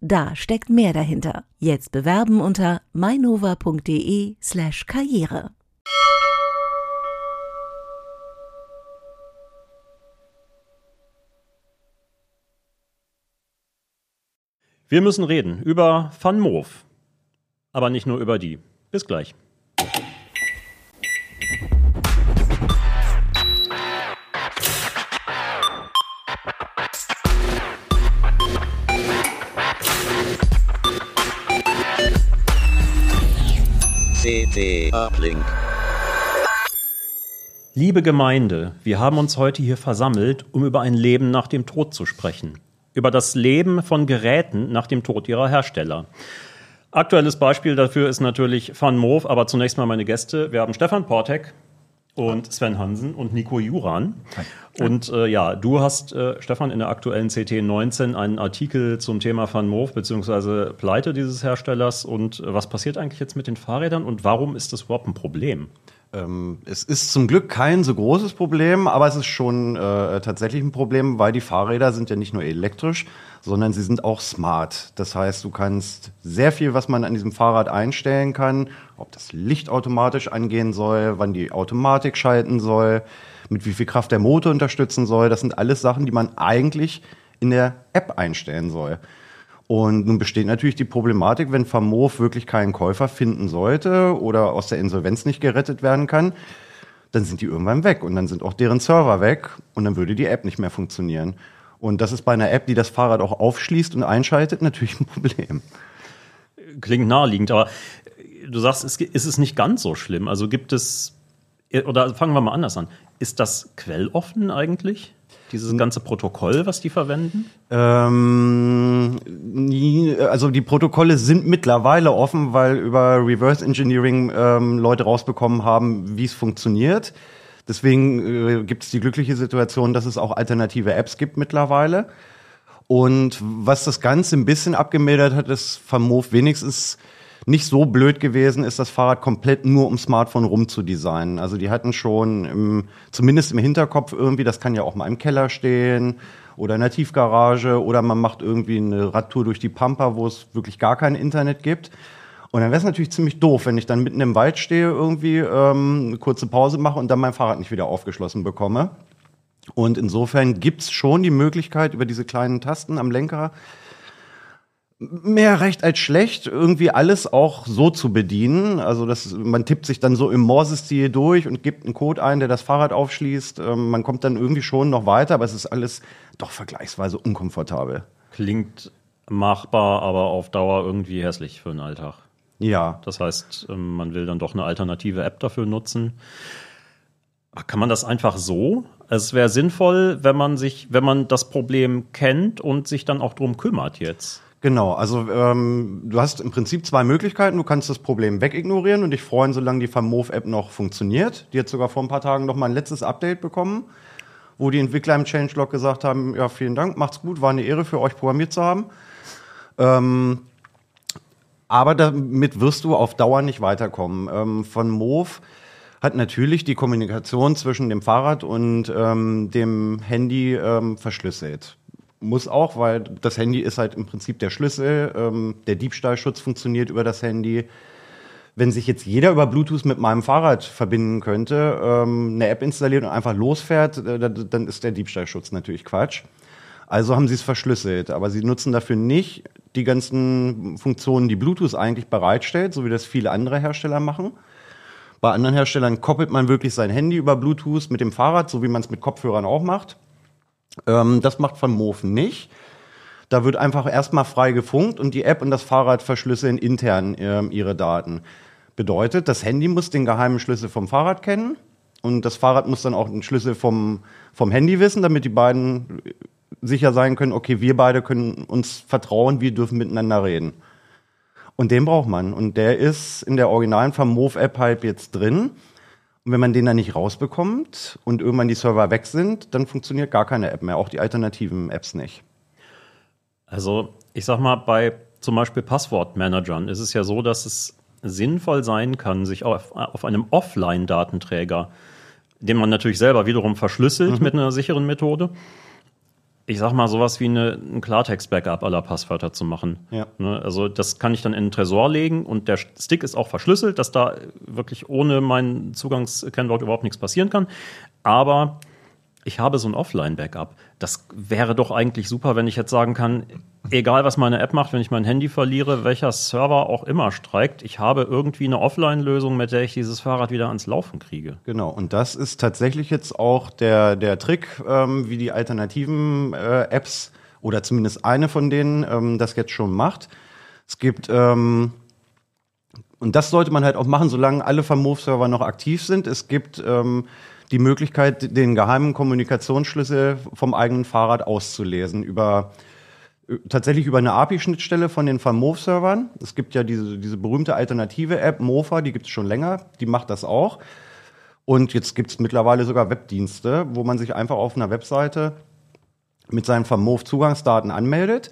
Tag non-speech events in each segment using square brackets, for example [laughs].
Da steckt mehr dahinter. Jetzt bewerben unter mainova.de slash karriere. Wir müssen reden über Van Moof. Aber nicht nur über die. Bis gleich. Uplink. Liebe Gemeinde, wir haben uns heute hier versammelt, um über ein Leben nach dem Tod zu sprechen. Über das Leben von Geräten nach dem Tod ihrer Hersteller. Aktuelles Beispiel dafür ist natürlich Van Moof, aber zunächst mal meine Gäste. Wir haben Stefan Portek und Sven Hansen und Nico Juran. Und äh, ja, du hast, äh, Stefan, in der aktuellen CT 19 einen Artikel zum Thema Van Moof beziehungsweise Pleite dieses Herstellers. Und äh, was passiert eigentlich jetzt mit den Fahrrädern und warum ist das überhaupt ein Problem? Ähm, es ist zum Glück kein so großes Problem, aber es ist schon äh, tatsächlich ein Problem, weil die Fahrräder sind ja nicht nur elektrisch, sondern sie sind auch smart. Das heißt, du kannst sehr viel, was man an diesem Fahrrad einstellen kann, ob das Licht automatisch angehen soll, wann die Automatik schalten soll, mit wie viel Kraft der Motor unterstützen soll. Das sind alles Sachen, die man eigentlich in der App einstellen soll. Und nun besteht natürlich die Problematik, wenn Vermov wirklich keinen Käufer finden sollte oder aus der Insolvenz nicht gerettet werden kann, dann sind die irgendwann weg und dann sind auch deren Server weg und dann würde die App nicht mehr funktionieren. Und das ist bei einer App, die das Fahrrad auch aufschließt und einschaltet, natürlich ein Problem. Klingt naheliegend, aber du sagst, ist es nicht ganz so schlimm? Also gibt es, oder fangen wir mal anders an, ist das quelloffen eigentlich? Dieses ganze Protokoll, was die verwenden? Ähm, also die Protokolle sind mittlerweile offen, weil über Reverse Engineering ähm, Leute rausbekommen haben, wie es funktioniert. Deswegen äh, gibt es die glückliche Situation, dass es auch alternative Apps gibt mittlerweile. Und was das Ganze ein bisschen abgemildert hat, ist Vermov wenigstens nicht so blöd gewesen ist, das Fahrrad komplett nur um Smartphone rumzudesignen. Also die hatten schon im, zumindest im Hinterkopf irgendwie, das kann ja auch mal im Keller stehen oder in der Tiefgarage oder man macht irgendwie eine Radtour durch die Pampa, wo es wirklich gar kein Internet gibt. Und dann wäre es natürlich ziemlich doof, wenn ich dann mitten im Wald stehe, irgendwie ähm, eine kurze Pause mache und dann mein Fahrrad nicht wieder aufgeschlossen bekomme. Und insofern gibt's schon die Möglichkeit, über diese kleinen Tasten am Lenker mehr recht als schlecht, irgendwie alles auch so zu bedienen. Also das, man tippt sich dann so im Morsestil durch und gibt einen Code ein, der das Fahrrad aufschließt. Ähm, man kommt dann irgendwie schon noch weiter, aber es ist alles doch vergleichsweise unkomfortabel. Klingt machbar, aber auf Dauer irgendwie hässlich für den Alltag. Ja. Das heißt, ähm, man will dann doch eine alternative App dafür nutzen. Kann man das einfach so? Es wäre sinnvoll, wenn man sich, wenn man das Problem kennt und sich dann auch drum kümmert jetzt. Genau, also ähm, du hast im Prinzip zwei Möglichkeiten. Du kannst das Problem wegignorieren und dich freuen, solange die Vermove-App noch funktioniert. Die hat sogar vor ein paar Tagen noch mal ein letztes Update bekommen, wo die Entwickler im Changelog gesagt haben, ja, vielen Dank, macht's gut, war eine Ehre für euch programmiert zu haben. Ähm, aber damit wirst du auf Dauer nicht weiterkommen. Ähm, von Move hat natürlich die Kommunikation zwischen dem Fahrrad und ähm, dem Handy ähm, verschlüsselt muss auch, weil das Handy ist halt im Prinzip der Schlüssel. Ähm, der Diebstahlschutz funktioniert über das Handy. Wenn sich jetzt jeder über Bluetooth mit meinem Fahrrad verbinden könnte, ähm, eine App installiert und einfach losfährt, äh, dann ist der Diebstahlschutz natürlich Quatsch. Also haben sie es verschlüsselt, aber sie nutzen dafür nicht die ganzen Funktionen, die Bluetooth eigentlich bereitstellt, so wie das viele andere Hersteller machen. Bei anderen Herstellern koppelt man wirklich sein Handy über Bluetooth mit dem Fahrrad, so wie man es mit Kopfhörern auch macht. Ähm, das macht Van Moofen nicht. Da wird einfach erstmal frei gefunkt und die App und das Fahrrad verschlüsseln intern äh, ihre Daten. Bedeutet, das Handy muss den geheimen Schlüssel vom Fahrrad kennen und das Fahrrad muss dann auch den Schlüssel vom, vom Handy wissen, damit die beiden sicher sein können, okay, wir beide können uns vertrauen, wir dürfen miteinander reden. Und den braucht man. Und der ist in der originalen Vermove-App halt jetzt drin. Und wenn man den dann nicht rausbekommt und irgendwann die Server weg sind, dann funktioniert gar keine App mehr, auch die alternativen Apps nicht. Also, ich sag mal, bei zum Beispiel Passwortmanagern ist es ja so, dass es sinnvoll sein kann, sich auf, auf einem Offline-Datenträger, den man natürlich selber wiederum verschlüsselt mit einer sicheren Methode, ich sag mal, sowas wie eine, ein Klartext-Backup aller Passwörter zu machen. Ja. Ne, also das kann ich dann in den Tresor legen und der Stick ist auch verschlüsselt, dass da wirklich ohne mein Zugangskennwort überhaupt nichts passieren kann. Aber ich habe so ein Offline-Backup. Das wäre doch eigentlich super, wenn ich jetzt sagen kann, egal was meine App macht, wenn ich mein Handy verliere, welcher Server auch immer streikt, ich habe irgendwie eine Offline-Lösung, mit der ich dieses Fahrrad wieder ans Laufen kriege. Genau, und das ist tatsächlich jetzt auch der, der Trick, ähm, wie die alternativen äh, Apps oder zumindest eine von denen ähm, das jetzt schon macht. Es gibt, ähm, und das sollte man halt auch machen, solange alle Vermove-Server noch aktiv sind. Es gibt ähm, die Möglichkeit, den geheimen Kommunikationsschlüssel vom eigenen Fahrrad auszulesen über tatsächlich über eine API-Schnittstelle von den Vermove-Servern. Es gibt ja diese, diese berühmte alternative App, Mofa, die gibt es schon länger, die macht das auch. Und jetzt gibt es mittlerweile sogar Webdienste, wo man sich einfach auf einer Webseite mit seinen Vermove-Zugangsdaten anmeldet.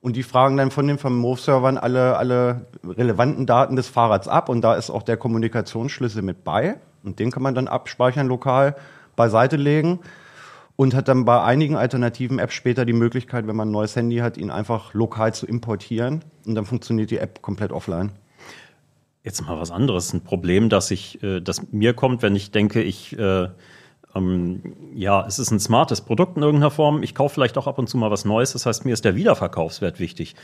Und die fragen dann von den Vermove-Servern alle, alle relevanten Daten des Fahrrads ab. Und da ist auch der Kommunikationsschlüssel mit bei. Und den kann man dann abspeichern lokal beiseite legen und hat dann bei einigen alternativen Apps später die Möglichkeit, wenn man ein neues Handy hat, ihn einfach lokal zu importieren und dann funktioniert die App komplett offline. Jetzt mal was anderes. Ein Problem, das ich, äh, das mir kommt, wenn ich denke, ich, äh, ähm, ja, es ist ein smartes Produkt in irgendeiner Form. Ich kaufe vielleicht auch ab und zu mal was Neues. Das heißt, mir ist der Wiederverkaufswert wichtig.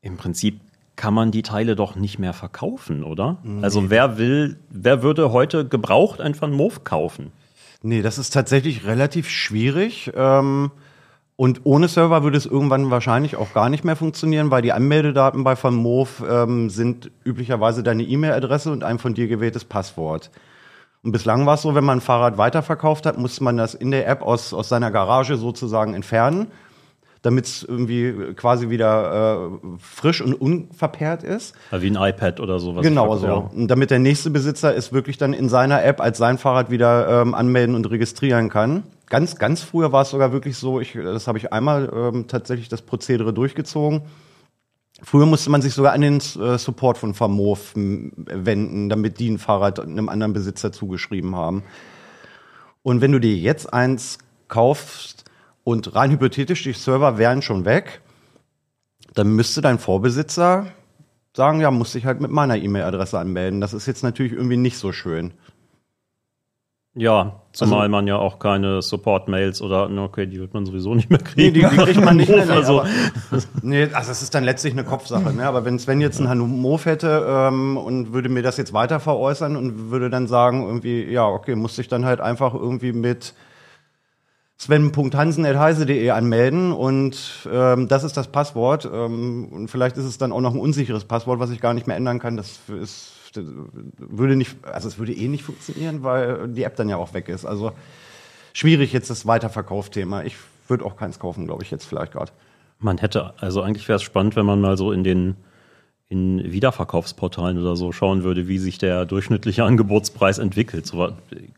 Im Prinzip kann man die Teile doch nicht mehr verkaufen, oder? Nee. Also wer will, wer würde heute gebraucht einfach einen Move kaufen? Nee, das ist tatsächlich relativ schwierig. Ähm, und ohne Server würde es irgendwann wahrscheinlich auch gar nicht mehr funktionieren, weil die Anmeldedaten bei VanMove ähm, sind üblicherweise deine E-Mail-Adresse und ein von dir gewähltes Passwort. Und bislang war es so, wenn man ein Fahrrad weiterverkauft hat, musste man das in der App aus, aus seiner Garage sozusagen entfernen damit es irgendwie quasi wieder äh, frisch und unverperrt ist. Wie ein iPad oder sowas. Genau so. Und damit der nächste Besitzer es wirklich dann in seiner App als sein Fahrrad wieder ähm, anmelden und registrieren kann. Ganz, ganz früher war es sogar wirklich so, ich, das habe ich einmal ähm, tatsächlich das Prozedere durchgezogen. Früher musste man sich sogar an den äh, Support von Vermov wenden, damit die ein Fahrrad einem anderen Besitzer zugeschrieben haben. Und wenn du dir jetzt eins kaufst, und rein hypothetisch, die Server wären schon weg, dann müsste dein Vorbesitzer sagen, ja, muss ich halt mit meiner E-Mail-Adresse anmelden. Das ist jetzt natürlich irgendwie nicht so schön. Ja, zumal also, man ja auch keine Support-Mails oder, okay, die wird man sowieso nicht mehr kriegen. Nee, die, die kriegt man nicht mehr. [laughs] also. nee, also es ist dann letztlich eine Kopfsache. Ne? Aber wenn Sven jetzt einen Hanumov hätte ähm, und würde mir das jetzt weiter veräußern und würde dann sagen, irgendwie, ja, okay, muss ich dann halt einfach irgendwie mit sven.hansen.heise.de anmelden und ähm, das ist das Passwort. Ähm, und vielleicht ist es dann auch noch ein unsicheres Passwort, was ich gar nicht mehr ändern kann. Das ist würde nicht, also es würde eh nicht funktionieren, weil die App dann ja auch weg ist. Also schwierig jetzt das Weiterverkaufthema. Ich würde auch keins kaufen, glaube ich, jetzt vielleicht gerade. Man hätte, also eigentlich wäre es spannend, wenn man mal so in den in Wiederverkaufsportalen oder so schauen würde, wie sich der durchschnittliche Angebotspreis entwickelt. So,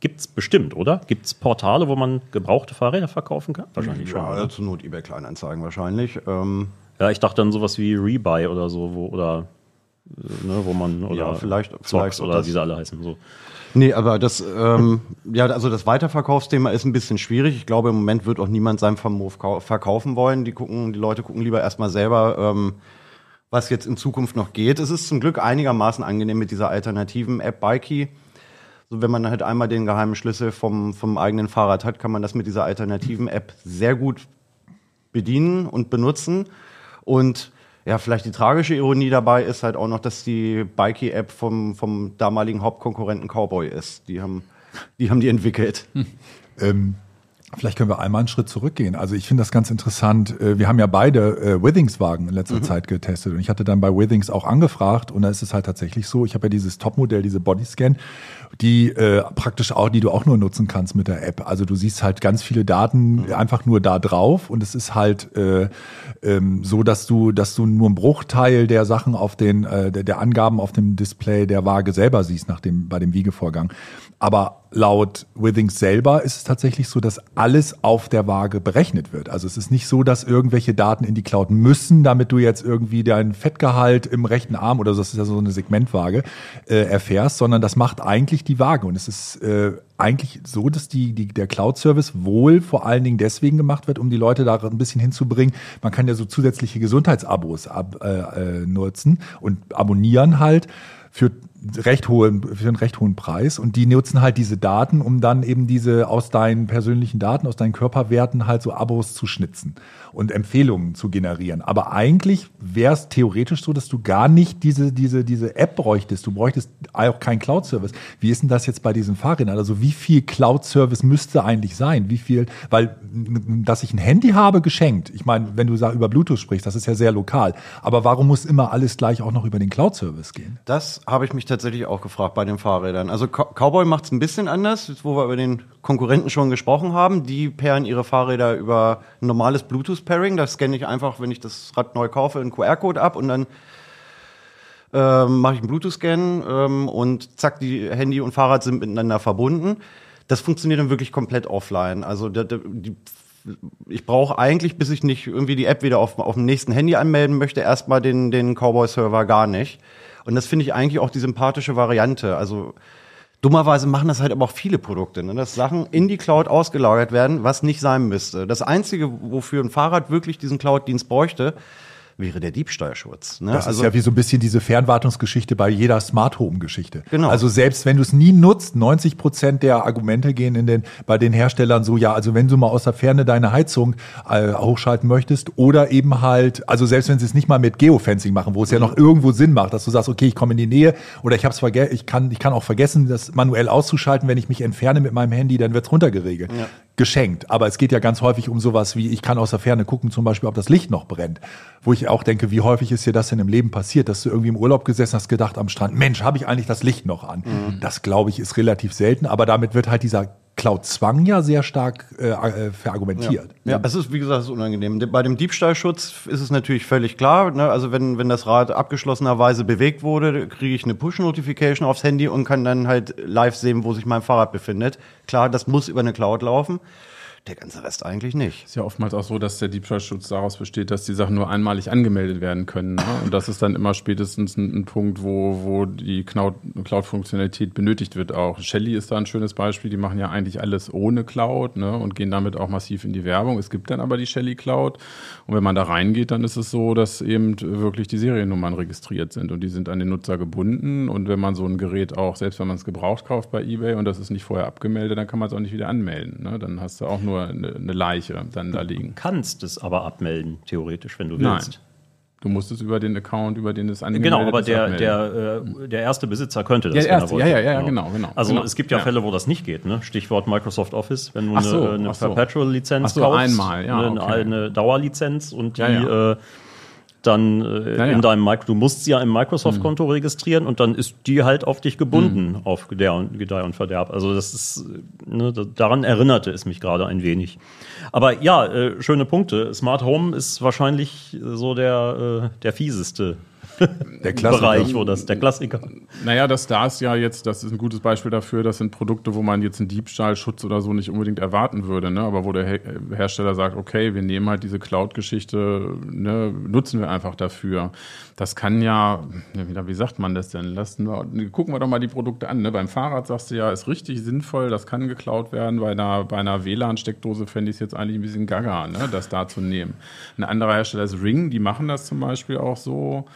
Gibt es bestimmt, oder? Gibt es Portale, wo man gebrauchte Fahrräder verkaufen kann? Wahrscheinlich ja, schon. Ja, zur Not eBay Kleinanzeigen wahrscheinlich. Ähm ja, ich dachte dann sowas wie Rebuy oder so, wo, oder ne, wo man oder ja, vielleicht, Zox vielleicht oder wie sie alle heißen. So. Nee, aber das, ähm, ja, also das Weiterverkaufsthema ist ein bisschen schwierig. Ich glaube, im Moment wird auch niemand sein Vermove verkaufen wollen. Die gucken, die Leute gucken lieber erstmal selber, ähm, was jetzt in Zukunft noch geht. Es ist zum Glück einigermaßen angenehm mit dieser alternativen App Bikey. So, wenn man halt einmal den geheimen Schlüssel vom, vom eigenen Fahrrad hat, kann man das mit dieser alternativen App sehr gut bedienen und benutzen. Und ja, vielleicht die tragische Ironie dabei ist halt auch noch, dass die Bikey-App vom, vom damaligen Hauptkonkurrenten Cowboy ist. Die haben die, haben die entwickelt. Hm. Ähm, Vielleicht können wir einmal einen Schritt zurückgehen. Also ich finde das ganz interessant. Äh, wir haben ja beide äh, Withings-Wagen in letzter mhm. Zeit getestet und ich hatte dann bei Withings auch angefragt und da ist es halt tatsächlich so, ich habe ja dieses Topmodell, diese Bodyscan, die äh, praktisch auch, die du auch nur nutzen kannst mit der App. Also du siehst halt ganz viele Daten mhm. einfach nur da drauf und es ist halt äh, ähm, so, dass du, dass du nur einen Bruchteil der Sachen auf den, äh, der, der Angaben auf dem Display der Waage selber siehst nach dem, bei dem Wiegevorgang. Aber laut Withings selber ist es tatsächlich so, dass alles auf der Waage berechnet wird. Also es ist nicht so, dass irgendwelche Daten in die Cloud müssen, damit du jetzt irgendwie deinen Fettgehalt im rechten Arm oder so, das ist ja so eine Segmentwaage, äh, erfährst, sondern das macht eigentlich die Waage. Und es ist äh, eigentlich so, dass die, die, der Cloud-Service wohl vor allen Dingen deswegen gemacht wird, um die Leute da ein bisschen hinzubringen. Man kann ja so zusätzliche Gesundheitsabos ab, äh, äh, nutzen und abonnieren halt für recht hohen, für einen recht hohen Preis. Und die nutzen halt diese Daten, um dann eben diese aus deinen persönlichen Daten, aus deinen Körperwerten halt so Abos zu schnitzen und Empfehlungen zu generieren. Aber eigentlich wäre es theoretisch so, dass du gar nicht diese, diese, diese App bräuchtest. Du bräuchtest auch keinen Cloud-Service. Wie ist denn das jetzt bei diesen Fahrrädern? Also wie viel Cloud-Service müsste eigentlich sein? Wie viel, weil, dass ich ein Handy habe, geschenkt. Ich meine, wenn du über Bluetooth sprichst, das ist ja sehr lokal. Aber warum muss immer alles gleich auch noch über den Cloud-Service gehen? Das habe ich mich tatsächlich auch gefragt bei den Fahrrädern. Also Cowboy macht es ein bisschen anders, wo wir über den Konkurrenten schon gesprochen haben. Die pairen ihre Fahrräder über ein normales Bluetooth-Pairing. Da scanne ich einfach, wenn ich das Rad neu kaufe, einen QR-Code ab und dann ähm, mache ich einen Bluetooth-Scan ähm, und zack, die Handy und Fahrrad sind miteinander verbunden. Das funktioniert dann wirklich komplett offline. Also die, die, ich brauche eigentlich, bis ich nicht irgendwie die App wieder auf, auf dem nächsten Handy anmelden möchte, erstmal den, den Cowboy-Server gar nicht. Und das finde ich eigentlich auch die sympathische Variante. Also Dummerweise machen das halt aber auch viele Produkte, ne? dass Sachen in die Cloud ausgelagert werden, was nicht sein müsste. Das Einzige, wofür ein Fahrrad wirklich diesen Cloud-Dienst bräuchte, wäre der Diebstahlschutz. Ne? Das also, ist ja wie so ein bisschen diese Fernwartungsgeschichte bei jeder Smart Home Geschichte. Genau. Also selbst wenn du es nie nutzt, 90 Prozent der Argumente gehen in den, bei den Herstellern so, ja, also wenn du mal aus der Ferne deine Heizung äh, hochschalten möchtest oder eben halt, also selbst wenn sie es nicht mal mit Geofencing machen, wo es mhm. ja noch irgendwo Sinn macht, dass du sagst, okay, ich komme in die Nähe oder ich hab's vergessen, ich kann, ich kann auch vergessen, das manuell auszuschalten, wenn ich mich entferne mit meinem Handy, dann wird's runtergeregelt. Ja geschenkt. Aber es geht ja ganz häufig um sowas wie, ich kann aus der Ferne gucken, zum Beispiel, ob das Licht noch brennt. Wo ich auch denke, wie häufig ist dir das denn im Leben passiert, dass du irgendwie im Urlaub gesessen hast, gedacht am Strand, Mensch, habe ich eigentlich das Licht noch an? Mhm. Das, glaube ich, ist relativ selten, aber damit wird halt dieser Cloud-Zwang ja sehr stark äh, äh, verargumentiert. Ja. ja, es ist, wie gesagt, es ist unangenehm. Bei dem Diebstahlschutz ist es natürlich völlig klar. Ne? Also wenn, wenn das Rad abgeschlossenerweise bewegt wurde, kriege ich eine Push-Notification aufs Handy und kann dann halt live sehen, wo sich mein Fahrrad befindet. Klar, das muss über eine Cloud laufen. Der ganze Rest eigentlich nicht. Ist ja oftmals auch so, dass der Diebstahlschutz daraus besteht, dass die Sachen nur einmalig angemeldet werden können. Ne? Und das ist dann immer spätestens ein, ein Punkt, wo, wo die Cloud-Funktionalität benötigt wird auch. Shelly ist da ein schönes Beispiel. Die machen ja eigentlich alles ohne Cloud ne? und gehen damit auch massiv in die Werbung. Es gibt dann aber die Shelly Cloud. Und wenn man da reingeht, dann ist es so, dass eben wirklich die Seriennummern registriert sind und die sind an den Nutzer gebunden. Und wenn man so ein Gerät auch, selbst wenn man es gebraucht kauft bei eBay und das ist nicht vorher abgemeldet, dann kann man es auch nicht wieder anmelden. Ne? Dann hast du auch nur eine, eine Leiche dann da liegen. Du kannst es aber abmelden, theoretisch, wenn du willst. Nein. Du musst es über den Account, über den es angemeldet Genau, aber der, der, äh, der erste Besitzer könnte das, ja, erste, ja, ja, ja, genau. genau also genau. es gibt ja, ja, Fälle, wo das nicht geht. Ne? Stichwort Microsoft Office, wenn du so, eine, eine Perpetual-Lizenz so, kaufst, einmal, ja, eine, okay. eine Dauerlizenz und die äh, dann äh, ja, ja. in deinem Micro, du musst sie ja im Microsoft-Konto mhm. registrieren und dann ist die halt auf dich gebunden, mhm. auf Gedeih und, Gedeih und Verderb. Also das ist, ne, daran erinnerte es mich gerade ein wenig. Aber ja, äh, schöne Punkte. Smart Home ist wahrscheinlich so der, äh, der fieseste der Bereich, wo das der Klassiker. Naja, das da ist ja jetzt, das ist ein gutes Beispiel dafür, das sind Produkte, wo man jetzt einen Diebstahlschutz oder so nicht unbedingt erwarten würde, ne? aber wo der Hersteller sagt, okay, wir nehmen halt diese Cloud-Geschichte, ne, nutzen wir einfach dafür. Das kann ja, wie sagt man das denn? Lassen wir, gucken wir doch mal die Produkte an. Ne? Beim Fahrrad sagst du ja, ist richtig sinnvoll, das kann geklaut werden. Bei einer, bei einer WLAN-Steckdose fände ich es jetzt eigentlich ein bisschen gaga, ne? das da zu nehmen. Ein anderer Hersteller ist Ring, die machen das zum Beispiel auch so.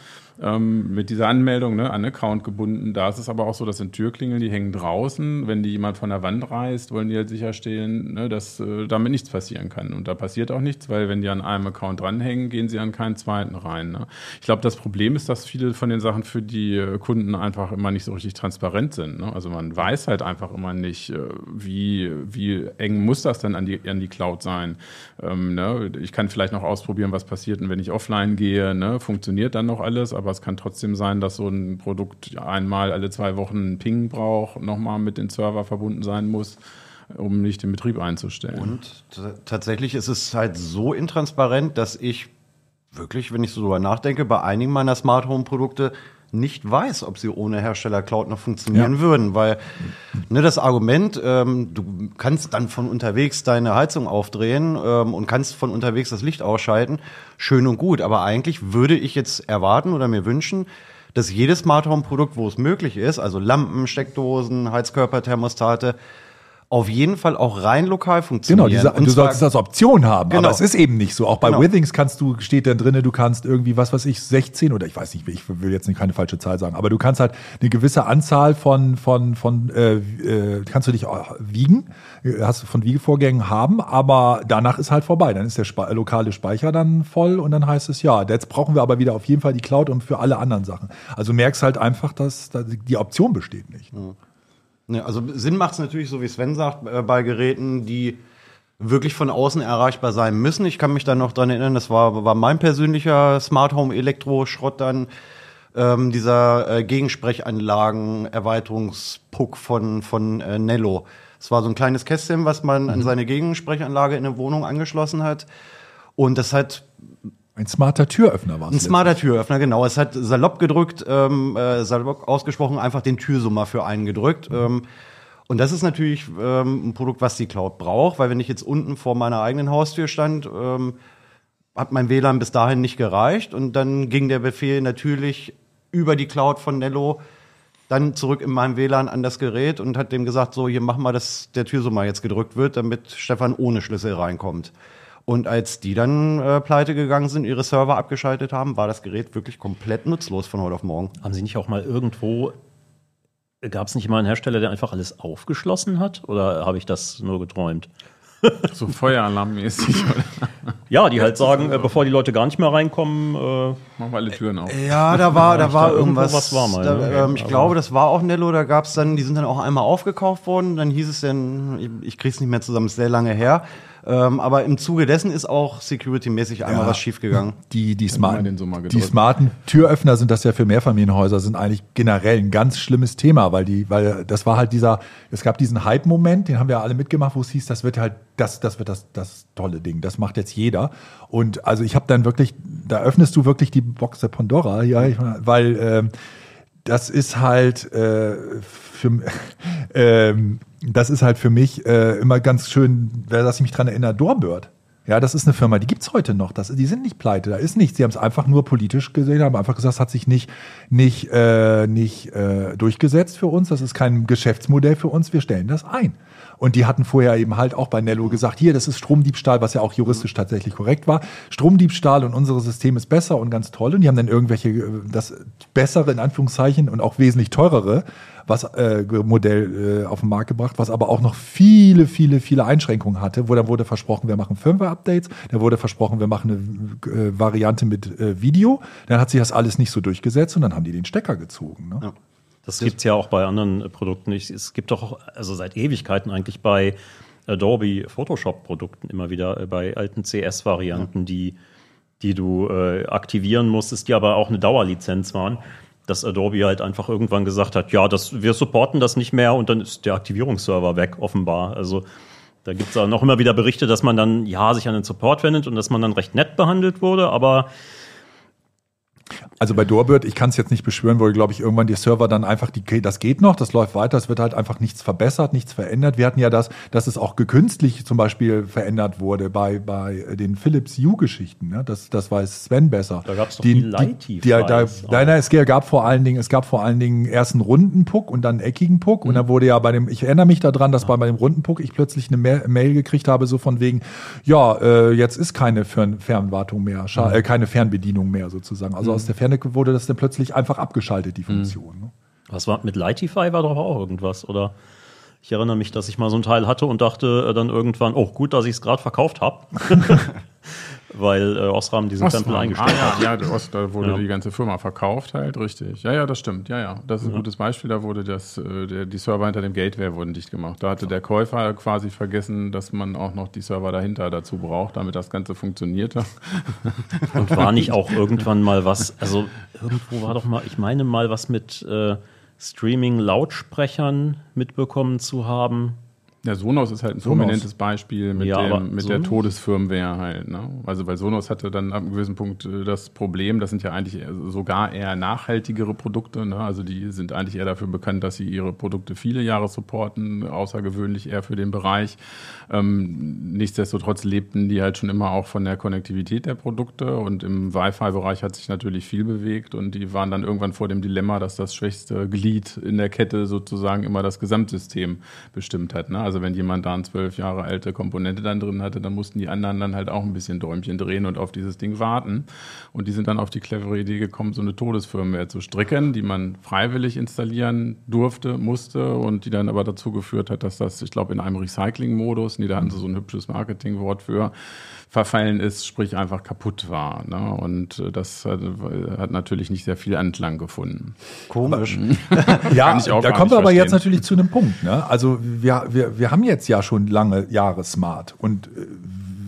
Ähm, mit dieser Anmeldung ne, an Account gebunden. Da ist es aber auch so, dass sind Türklingeln, die hängen draußen. Wenn die jemand von der Wand reißt, wollen die halt sicherstellen, ne, dass äh, damit nichts passieren kann. Und da passiert auch nichts, weil wenn die an einem Account dranhängen, gehen sie an keinen zweiten rein. Ne? Ich glaube, das Problem ist, dass viele von den Sachen für die äh, Kunden einfach immer nicht so richtig transparent sind. Ne? Also man weiß halt einfach immer nicht, äh, wie, wie eng muss das denn an die, an die Cloud sein. Ähm, ne? Ich kann vielleicht noch ausprobieren, was passiert, wenn ich offline gehe. Ne? Funktioniert dann noch alles, aber es kann trotzdem sein, dass so ein Produkt einmal alle zwei Wochen einen Ping braucht, nochmal mit dem Server verbunden sein muss, um nicht den Betrieb einzustellen. Und tatsächlich ist es halt so intransparent, dass ich wirklich, wenn ich so drüber nachdenke, bei einigen meiner Smart Home Produkte nicht weiß, ob sie ohne Hersteller Cloud noch funktionieren Ja. würden, weil ne, das Argument, ähm, du kannst dann von unterwegs deine Heizung aufdrehen ähm, und kannst von unterwegs das Licht ausschalten, schön und gut, aber eigentlich würde ich jetzt erwarten oder mir wünschen, dass jedes Smart Home Produkt, wo es möglich ist, also Lampen, Steckdosen, Heizkörperthermostate, auf jeden Fall auch rein lokal Genau, funktionieren. diese, Und du sollst das als Option haben, Genau. aber es ist eben nicht so. Auch bei Genau. Withings kannst du, steht dann drinne, du kannst irgendwie, was weiß ich, 16 oder ich weiß nicht, ich will jetzt nicht keine falsche Zahl sagen, aber du kannst halt eine gewisse Anzahl von, von, von, äh, äh, kannst du dich auch wiegen, äh, hast du von Wiegevorgängen haben, aber danach ist halt vorbei. Dann ist der Spe lokale Speicher dann voll und dann heißt es, ja, jetzt brauchen wir aber wieder auf jeden Fall die Cloud und für alle anderen Sachen. Also merkst halt einfach, dass, dass die Option besteht nicht. Ja, also Sinn macht es natürlich, so wie Sven sagt, äh, bei Geräten, die wirklich von außen erreichbar sein müssen. Ich kann mich da noch dran erinnern, das war, war mein persönlicher Smart Home Elektroschrott dann, ähm, dieser äh, Gegensprechanlagen-Erweiterungspuck von, von äh, Nello. Es war so ein kleines Kästchen, was man an seine Gegensprechanlage in der Wohnung angeschlossen hat. Und das hat Ein smarter Türöffner war es. ein smarter Türöffner, genau. Es hat salopp gedrückt, ähm, äh, salopp ausgesprochen, einfach den Türsummer für einen gedrückt. Ähm, und das ist natürlich ähm, ein Produkt, was die Cloud braucht, weil wenn ich jetzt unten vor meiner eigenen Haustür stand, ähm, hat mein WLAN bis dahin nicht gereicht und dann ging der Befehl natürlich über die Cloud von Nello dann zurück in meinem WLAN an das Gerät und hat dem gesagt, so hier mach mal, dass der Türsummer jetzt gedrückt wird, damit Stefan ohne Schlüssel reinkommt. Und als die dann äh, pleite gegangen sind, ihre Server abgeschaltet haben, war das Gerät wirklich komplett nutzlos von heute auf morgen. Haben Sie nicht auch mal irgendwo, gab es nicht mal einen Hersteller, der einfach alles aufgeschlossen hat? Oder habe ich das nur geträumt? [laughs] So Feueralarmmäßig. oder? Ja, die halt sagen, äh, bevor die Leute gar nicht mehr reinkommen, äh, Machen wir alle Türen auf. Ja, da war, da war da irgendwas. was war mal, da, ne? ähm, ich Aber- glaube, das war auch Nello. Da gab es dann, die sind dann auch einmal aufgekauft worden. Dann hieß es dann, ich, ich krieg's nicht mehr zusammen, ist sehr lange her. Ähm, aber im Zuge dessen ist auch security-mäßig einmal Ja. was schiefgegangen. die, die, smarten, die smarten Türöffner sind das ja für Mehrfamilienhäuser, sind eigentlich generell ein ganz schlimmes Thema, weil die, weil das war halt dieser, es gab diesen Hype-Moment, den haben wir alle mitgemacht, wo es hieß, das wird halt, das, das wird das, das tolle Ding, das macht jetzt jeder. Und also ich habe dann wirklich, da öffnest du wirklich die Box der Pandora, ja, ich, weil ähm, das ist halt äh, für [laughs] ähm, das ist halt für mich äh, immer ganz schön, dass ich mich dran erinnere, Doorbird. Ja, das ist eine Firma, die gibt's heute noch. Das, die sind nicht pleite, da ist nichts. Sie haben es einfach nur politisch gesehen, haben einfach gesagt, es hat sich nicht, nicht, äh, nicht äh, durchgesetzt für uns. Das ist kein Geschäftsmodell für uns. Wir stellen das ein. Und die hatten vorher eben halt auch bei Nello gesagt, hier, das ist Stromdiebstahl, was ja auch juristisch tatsächlich korrekt war. Stromdiebstahl und unser System ist besser und ganz toll. Und die haben dann irgendwelche, äh, das bessere in Anführungszeichen und auch wesentlich teurere was äh, Modell äh, auf den Markt gebracht, was aber auch noch viele, viele, viele Einschränkungen hatte, wo dann wurde versprochen, wir machen Firmware-Updates, dann wurde versprochen, wir machen eine äh, Variante mit äh, Video, dann hat sich das alles nicht so durchgesetzt und dann haben die den Stecker gezogen. Ne? Ja. Das gibt's ja auch bei anderen äh, Produkten. Ich, es gibt doch also seit Ewigkeiten eigentlich bei Adobe Photoshop-Produkten immer wieder äh, bei alten CS-Varianten, die, die du äh, aktivieren musstest, die aber auch eine Dauerlizenz waren, dass Adobe halt einfach irgendwann gesagt hat, ja, das, wir supporten das nicht mehr und dann ist der Aktivierungsserver weg, offenbar. Also da gibt's auch noch immer wieder Berichte, dass man dann ja sich an den Support wendet und dass man dann recht nett behandelt wurde, aber Also bei Doorbird, ich kann es jetzt nicht beschwören, weil, glaube ich, irgendwann die Server dann einfach, die, das geht noch, das läuft weiter, es wird halt einfach nichts verbessert, nichts verändert. Wir hatten ja das, dass es auch gekünstlich zum Beispiel verändert wurde bei, bei den Philips Hue-Geschichten. Ne? Das, das weiß Sven besser. Da gab's doch die, die Lighty da, auch. Nein, nein, es gab vor allen Dingen, es gab vor allen Dingen erst einen runden Puck und dann einen eckigen Puck. Mhm. Und dann wurde ja bei dem, ich erinnere mich daran, dass bei, bei dem runden Puck ich plötzlich eine Ma- Mail gekriegt habe, so von wegen, ja, äh, jetzt ist keine Fern Fernwartung mehr, scha- Mhm. äh, keine Fernbedienung mehr sozusagen. Also aus aus der Ferne wurde das dann plötzlich einfach abgeschaltet, die Funktion. Ne? Was war mit Lightify war doch auch irgendwas, oder? Ich erinnere mich, dass ich mal so ein Teil hatte und dachte äh, dann irgendwann, oh, gut, dass ich es gerade verkauft habe. [laughs] Weil äh, Osram diesen Tempel eingestellt ah, hat. ja, ja, der Ost, da wurde Ja. die ganze Firma verkauft halt, richtig. Ja, ja, das stimmt. Ja, ja. Das ist ein gutes Beispiel. Da wurde das, äh, der, die Server hinter dem Gateware wurden dicht gemacht. Da hatte der Käufer quasi vergessen, dass man auch noch die Server dahinter dazu braucht, damit das Ganze funktionierte. [laughs] Und war nicht auch irgendwann mal was, [laughs] also irgendwo war doch mal, ich meine mal was mit äh, Streaming-Lautsprechern mitbekommen zu haben. Der Sonos ist halt ein Sonos. prominentes Beispiel mit, Ja, dem, mit der? Todesfirmware halt. Ne? Also weil Sonos hatte dann ab einem gewissen Punkt äh, das Problem, das sind ja eigentlich sogar eher nachhaltigere Produkte. Ne? Also die sind eigentlich eher dafür bekannt, dass sie ihre Produkte viele Jahre supporten, außergewöhnlich eher für den Bereich. Ähm, nichtsdestotrotz lebten die halt schon immer auch von der Konnektivität der Produkte und im Wi-Fi-Bereich hat sich natürlich viel bewegt und die waren dann irgendwann vor dem Dilemma, dass das schwächste Glied in der Kette sozusagen immer das Gesamtsystem bestimmt hat. Ne? Also wenn jemand da eine zwölf Jahre alte Komponente dann drin hatte, dann mussten die anderen dann halt auch ein bisschen Däumchen drehen und auf dieses Ding warten. Und die sind dann auf die clevere Idee gekommen, so eine Todesfirmware zu stricken, die man freiwillig installieren durfte, musste und die dann aber dazu geführt hat, dass das, ich glaube, in einem Recycling-Modus, nee, da hatten sie so ein hübsches Marketingwort für, verfallen ist, sprich einfach kaputt war. Ne? Und äh, das hat, hat natürlich nicht sehr viel Anklang gefunden. Komisch. [laughs] Ja, ich auch da kommen wir aber jetzt natürlich zu einem Punkt. Ne? Also wir, wir, wir haben jetzt ja schon lange Jahre Smart. Und äh,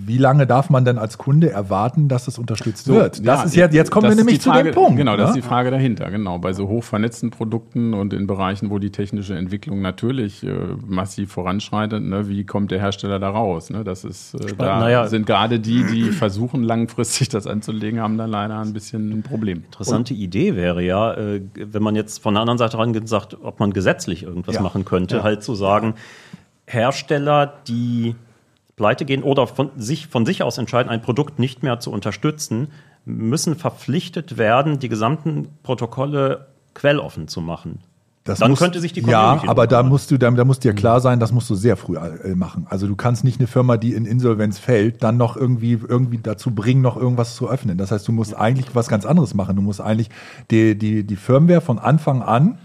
wie lange darf man denn als Kunde erwarten, dass es unterstützt wird? Das ja, ist jetzt, jetzt kommen das wir nämlich Frage, zu dem Punkt. Genau, das ne? ist die Frage dahinter. Genau, bei so hoch vernetzten Produkten und in Bereichen, wo die technische Entwicklung natürlich äh, massiv voranschreitet, ne, wie kommt der Hersteller da raus? Ne? Das ist, äh, da naja. sind gerade die, die versuchen langfristig das anzulegen, haben da leider ein bisschen ein Problem. Interessante Idee wäre ja, äh, wenn man jetzt von der anderen Seite rangeht und sagt, ob man gesetzlich irgendwas Ja. machen könnte, halt zu sagen, Hersteller, die pleite gehen oder von sich, von sich aus entscheiden, ein Produkt nicht mehr zu unterstützen, müssen verpflichtet werden, die gesamten Protokolle quelloffen zu machen. Das Dann muss- könnte sich die Ja, Community aber da musst du, da, da muss dir klar sein, das musst du sehr früh äh, machen. Also du kannst nicht eine Firma, die in Insolvenz fällt, dann noch irgendwie, irgendwie dazu bringen, noch irgendwas zu öffnen. Das heißt, du musst eigentlich was ganz anderes machen. Du musst eigentlich die, die, die Firmware von Anfang an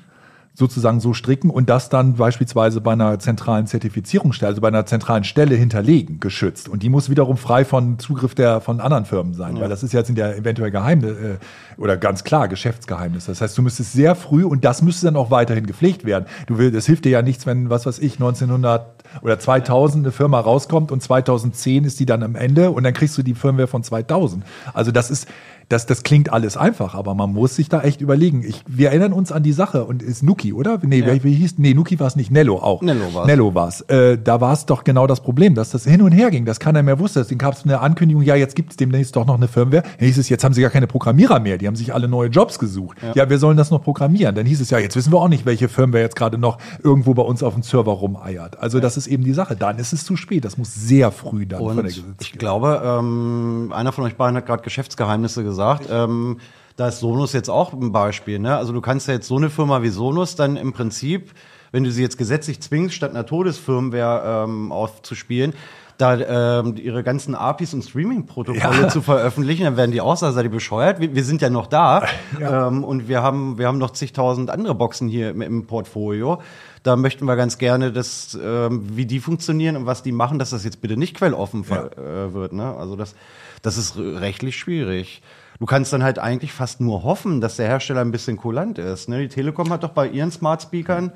sozusagen so stricken und das dann beispielsweise bei einer zentralen Zertifizierungsstelle, also bei einer zentralen Stelle hinterlegen, geschützt. Und die muss wiederum frei von Zugriff der von anderen Firmen sein, weil das ist jetzt in der eventuell Geheimnis äh, oder ganz klar Geschäftsgeheimnis. Das heißt, du müsstest sehr früh und das müsste dann auch weiterhin gepflegt werden. Du willst, es hilft dir ja nichts, wenn was weiß ich 1900 oder 2000 eine Firma rauskommt und 2010 ist die dann am Ende und dann kriegst du die Firmware von 2000. Also das ist das, das klingt alles einfach, aber man muss sich da echt überlegen. Ich, wir erinnern uns an die Sache und ist Nuki, oder? Nee, wie, wie hieß? Nee, Nuki war es nicht, Nello auch. Nello war's. Nello war's. Äh, da war es doch genau das Problem, dass das hin und her ging, dass keiner mehr wusste. Deswegen gab es eine Ankündigung, ja, jetzt gibt es demnächst doch noch eine Firmware. Dann hieß es, jetzt haben sie gar keine Programmierer mehr, die haben sich alle neue Jobs gesucht. Ja. wir sollen das noch programmieren. Dann hieß es, ja, jetzt wissen wir auch nicht, welche Firmware jetzt gerade noch irgendwo bei uns auf dem Server rumeiert. Also das ist eben die Sache. Dann ist es zu spät. Das muss sehr früh dann von der Und Gesetzgebung. ich glaube, ähm, einer von euch beiden hat gerade Geschäftsgeheimnisse gesagt. Ähm, da ist Sonos jetzt auch ein Beispiel. Ne? Also du kannst ja jetzt so eine Firma wie Sonos dann im Prinzip, wenn du sie jetzt gesetzlich zwingst, statt einer Todesfirmware ähm, aufzuspielen, da ähm, ihre ganzen APIs und Streaming-Protokolle Ja. zu veröffentlichen, dann werden die seid ihr bescheuert? Wir, wir sind ja noch da ähm, und wir haben, wir haben noch zigtausend andere Boxen hier im, im Portfolio. Da möchten wir ganz gerne, dass, ähm, wie die funktionieren und was die machen, dass das jetzt bitte nicht quelloffen ver- äh, wird. Ne? Also das, das ist rechtlich schwierig. Du kannst dann halt eigentlich fast nur hoffen, dass der Hersteller ein bisschen kulant ist. Ne? Die Telekom hat doch bei ihren Smart Speakern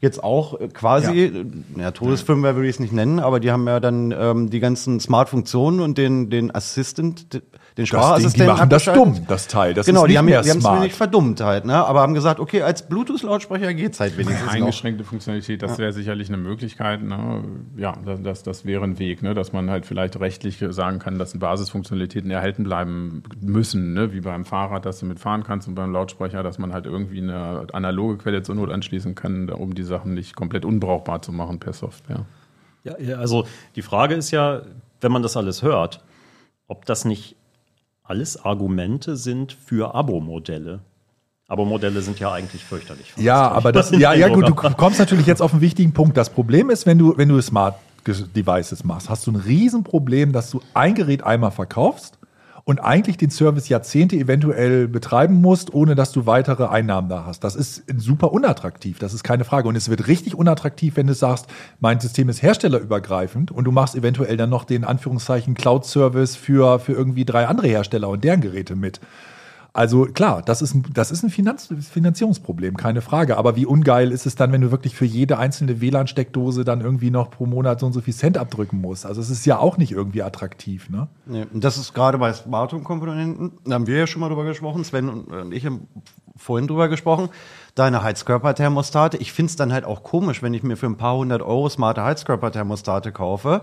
jetzt auch äh, quasi, ja, ja Todesfirmware würde ich es nicht nennen, aber die haben ja dann ähm, die ganzen Smart-Funktionen und den, den Assistant, den Das Ding, die Sprachassistenten machen das dumm, das Teil. Das genau, ist die nicht haben mehr die haben es smart. nicht verdummt halt, ne? aber haben gesagt, okay, als Bluetooth-Lautsprecher geht's halt wenigstens noch. Eingeschränkte Funktionalität, das wäre sicherlich eine Möglichkeit. Ne? Ja, das, das, das wäre ein Weg, ne? dass man halt vielleicht rechtlich sagen kann, dass Basisfunktionalitäten erhalten bleiben müssen, ne? wie beim Fahrrad, dass du mitfahren kannst und beim Lautsprecher, dass man halt irgendwie eine analoge Quelle zur Not anschließen kann, um die Sachen nicht komplett unbrauchbar zu machen per Software. Ja, ja, also die Frage ist ja, wenn man das alles hört, ob das nicht alles Argumente sind für Abo-Modelle. Abo-Modelle sind ja eigentlich fürchterlich. Ja, aber das, ja, ja, gut, du kommst natürlich jetzt auf einen wichtigen Punkt. Das Problem ist, wenn du, wenn du Smart Devices machst, hast du ein Riesenproblem, dass du ein Gerät einmal verkaufst und eigentlich den Service Jahrzehnte eventuell betreiben musst, ohne dass du weitere Einnahmen da hast. Das ist super unattraktiv, das ist keine Frage. Und es wird richtig unattraktiv, wenn du sagst, mein System ist herstellerübergreifend und du machst eventuell dann noch den Anführungszeichen Cloud-Service für, für irgendwie drei andere Hersteller und deren Geräte mit. Also klar, das ist ein, das ist ein Finanz Finanzierungsproblem, keine Frage. Aber wie ungeil ist es dann, wenn du wirklich für jede einzelne WLAN-Steckdose dann irgendwie noch pro Monat so und so viel Cent abdrücken musst? Also es ist ja auch nicht irgendwie attraktiv, ne? Nee, das ist gerade bei Smart Home Komponenten, da haben wir ja schon mal drüber gesprochen, Sven und ich haben vorhin drüber gesprochen, deine Heizkörperthermostate. Ich finde es dann halt auch komisch, wenn ich mir für ein paar hundert Euro smarte Heizkörperthermostate kaufe,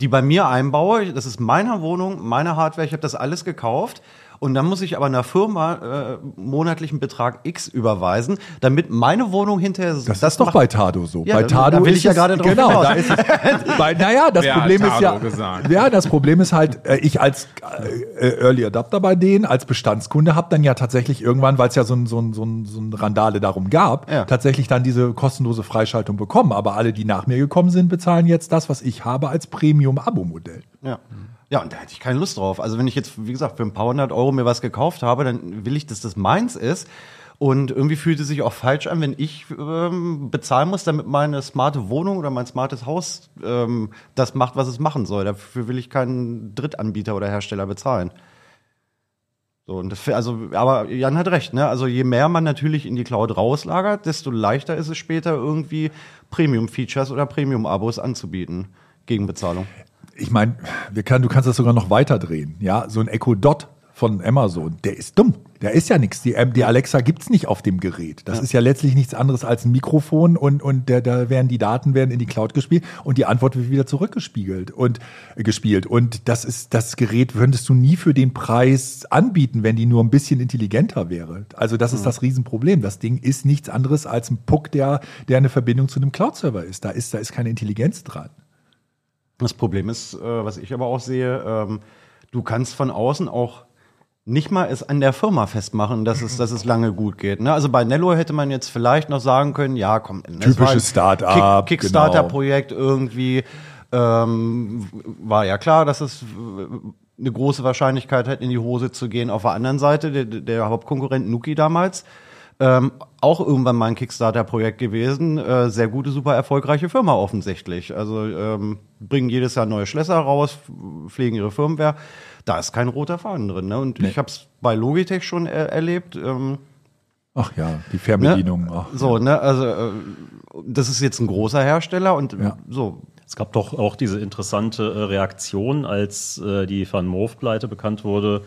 die bei mir einbaue. Das ist meine Wohnung, meine Hardware, ich habe das alles gekauft. Und dann muss ich aber einer Firma äh, monatlichen Betrag X überweisen, damit meine Wohnung hinterher Das, ist doch bei Tado so. Ja, bei Tado da will ist ich ja gerade drauf genau, da ist es, [laughs] bei, naja, das Wer hat Problem ist Tado ja, gesagt? ja, das Problem ist halt, äh, ich als äh, äh, Early Adapter bei denen, als Bestandskunde, habe dann ja tatsächlich irgendwann, weil es ja so ein, so, ein, so, ein, so ein Randale darum gab, Ja. tatsächlich dann diese kostenlose Freischaltung bekommen. Aber alle, die nach mir gekommen sind, bezahlen jetzt das, was ich habe, als Premium-Abo-Modell. Ja. Ja, und da hätte ich keine Lust drauf. Also wenn ich jetzt, wie gesagt, für ein paar hundert Euro mir was gekauft habe, dann will ich, dass das meins ist. Und irgendwie fühlt es sich auch falsch an, wenn ich ähm, bezahlen muss, damit meine smarte Wohnung oder mein smartes Haus ähm, das macht, was es machen soll. Dafür will ich keinen Drittanbieter oder Hersteller bezahlen. So, und das, also, aber Jan hat recht, ne? Also je mehr man natürlich in die Cloud rauslagert, desto leichter ist es später irgendwie Premium-Features oder Premium-Abos anzubieten gegen Bezahlung. Ich meine, wir kann, du kannst das sogar noch weiter drehen. Ja, so ein Echo Dot von Amazon, der ist dumm. Der ist ja nichts. Die, ähm, die Alexa gibt's nicht auf dem Gerät. Das ist ja letztlich nichts anderes als ein Mikrofon und, und der, da werden die Daten werden in die Cloud gespielt und die Antwort wird wieder zurückgespiegelt und äh, gespielt. Und das ist, das Gerät könntest du nie für den Preis anbieten, wenn die nur ein bisschen intelligenter wäre. Also das ist das Riesenproblem. Das Ding ist nichts anderes als ein Puck, der, der eine Verbindung zu einem Cloud-Server ist. Da ist, da ist keine Intelligenz dran. Das Problem ist, äh, was ich aber auch sehe, ähm, du kannst von außen auch nicht mal es an der Firma festmachen, dass es, dass es lange gut geht. Ne? Also bei Nello hätte man jetzt vielleicht noch sagen können, ja, komm, Typisches Start-up, Kick, Kickstarter-Projekt irgendwie. Ähm, war ja klar, dass es äh, eine große Wahrscheinlichkeit hat, in die Hose zu gehen. Auf der anderen Seite, der, der Hauptkonkurrent Nuki damals, ähm, auch irgendwann mal ein Kickstarter-Projekt gewesen. Äh, sehr gute, super erfolgreiche Firma offensichtlich. Also ähm, bringen jedes Jahr neue Schlösser raus, pflegen ihre Firmware. Da ist kein roter Faden drin. Ne? Und ich habe es bei Logitech schon er erlebt. Ähm, Ach ja, die Fernbedienung. Ach, so, ne, also äh, das ist jetzt ein großer Hersteller und Ja. so. Es gab doch auch diese interessante äh, Reaktion, als äh, die Van Moof-Pleite bekannt wurde,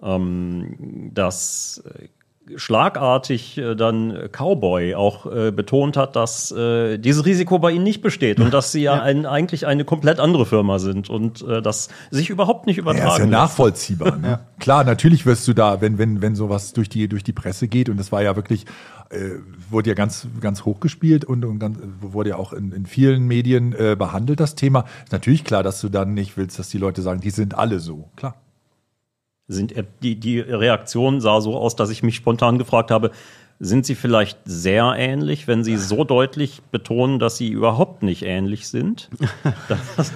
ähm, dass äh, schlagartig äh, dann Cowboy auch äh, betont hat, dass äh, dieses Risiko bei ihnen nicht besteht und dass sie ja, Ein, eigentlich eine komplett andere Firma sind und äh, das sich überhaupt nicht übertragen Ja, ist ja lässt. nachvollziehbar. Ne? Klar, natürlich wirst du da, wenn, wenn, wenn sowas durch die, durch die Presse geht, und das war ja wirklich, äh, wurde ja ganz, ganz hoch gespielt und, und ganz, wurde ja auch in, in vielen Medien äh, behandelt, das Thema. Ist natürlich klar, dass du dann nicht willst, dass die Leute sagen, die sind alle so. Klar. Sind äh, die, die Reaktion sah so aus, dass ich mich spontan gefragt habe, sind sie vielleicht sehr ähnlich, wenn sie so deutlich betonen, dass sie überhaupt nicht ähnlich sind? [laughs] Das,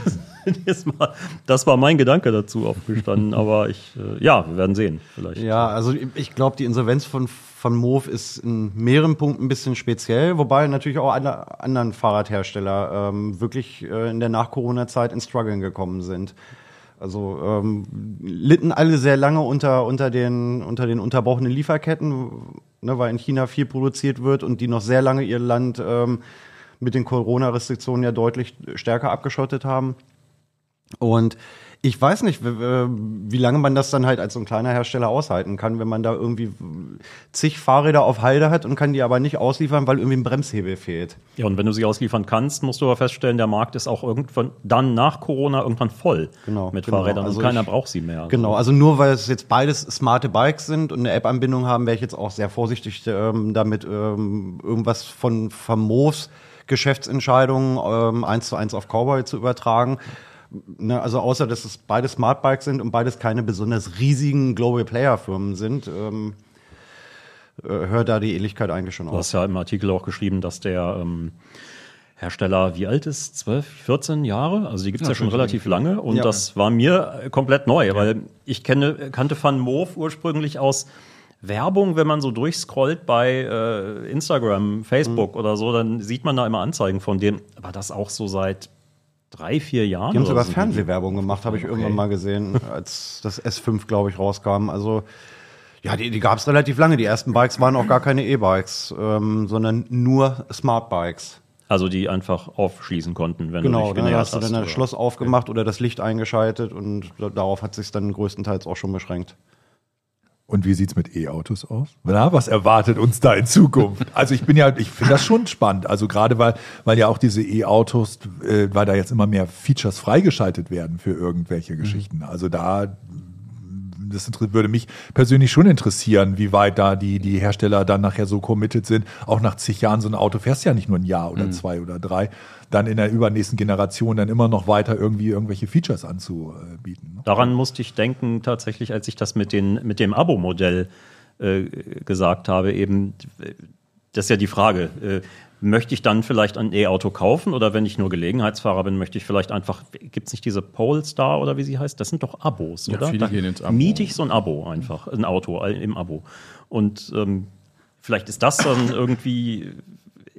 ist mal, das war mein Gedanke dazu aufgestanden, aber ich, äh, ja, wir werden sehen, vielleicht. Ja, also ich- glaube, die Insolvenz von, von Move ist in mehreren Punkten ein bisschen speziell, wobei natürlich auch alle anderen Fahrradhersteller ähm, wirklich äh, in der Nach-Corona-Zeit in Struggeln gekommen sind. Also ähm, litten alle sehr lange unter, unter, den, unter den unterbrochenen Lieferketten, ne, weil in China viel produziert wird und die noch sehr lange ihr Land ähm, mit den Corona-Restriktionen ja deutlich stärker abgeschottet haben. Und ich weiß nicht, wie, lange man das dann halt als so ein kleiner Hersteller aushalten kann, wenn man da irgendwie zig Fahrräder auf Halde hat und kann die aber nicht ausliefern, weil irgendwie ein Bremshebel fehlt. Ja, und wenn du sie ausliefern kannst, musst du aber feststellen, der Markt ist auch irgendwann dann nach Corona irgendwann voll Genau, mit genau. Fahrrädern Also und keiner ich- braucht sie mehr. Genau, also nur weil es jetzt beides smarte Bikes sind und eine App-Anbindung haben, wäre ich jetzt auch sehr vorsichtig ähm, damit, ähm, irgendwas von Famos Geschäftsentscheidungen ähm, eins zu eins auf Cowboy zu übertragen. Ne, also außer, dass es beide Smart Bikes sind und beides keine besonders riesigen Global Player Firmen sind, ähm, äh, hört da die Ähnlichkeit eigentlich schon Du auf. hast ja im Artikel auch geschrieben, dass der, ähm, Hersteller, wie alt ist? 12, 14 Jahre? Also die gibt es ja, schon relativ lange und Ja. das war mir komplett neu, weil ich kenne, kannte Van Moof ursprünglich aus Werbung, wenn man so durchscrollt bei äh, Instagram, Facebook Mhm. oder so, dann sieht man da immer Anzeigen von denen. Aber das auch so seit drei, vier Jahren. Die haben sogar so. Fernsehwerbung gemacht, habe ich irgendwann mal gesehen, [laughs] als das S5, glaube ich, rauskam. Also ja, die, die gab es relativ lange. Die ersten Bikes waren auch gar keine E-Bikes, ähm, sondern nur Smart Bikes. Also die einfach aufschließen konnten, wenn Genau, du dich da genähert hast du dann hast, das? Schloss aufgemacht oder das Licht eingeschaltet und da- darauf hat sich dann größtenteils auch schon beschränkt. Und wie sieht's mit E-Autos aus? Na, was erwartet uns da in Zukunft? Also ich bin ja, ich finde das schon spannend. Also gerade weil, weil ja auch diese E-Autos, äh, weil da jetzt immer mehr Features freigeschaltet werden für irgendwelche Geschichten. Also da, das würde mich persönlich schon interessieren, wie weit da die, die Hersteller dann nachher so committed sind. Auch nach zig Jahren so ein Auto fährst ja nicht nur ein Jahr oder zwei oder drei, dann in der übernächsten Generation dann immer noch weiter irgendwie irgendwelche Features anzubieten. Ne? Daran musste ich denken, tatsächlich, als ich das mit, den, mit dem Abo-Modell äh, gesagt habe, eben, das ist ja die Frage, äh, möchte ich dann vielleicht ein E-Auto kaufen oder wenn ich nur Gelegenheitsfahrer bin, möchte ich vielleicht einfach, gibt es nicht diese Polestar oder wie sie heißt? Das sind doch Abos, Ja, oder? viele Da gehen ins Abo. Miete ich so ein Abo einfach, ein Auto im Abo. Und ähm, vielleicht ist das dann irgendwie,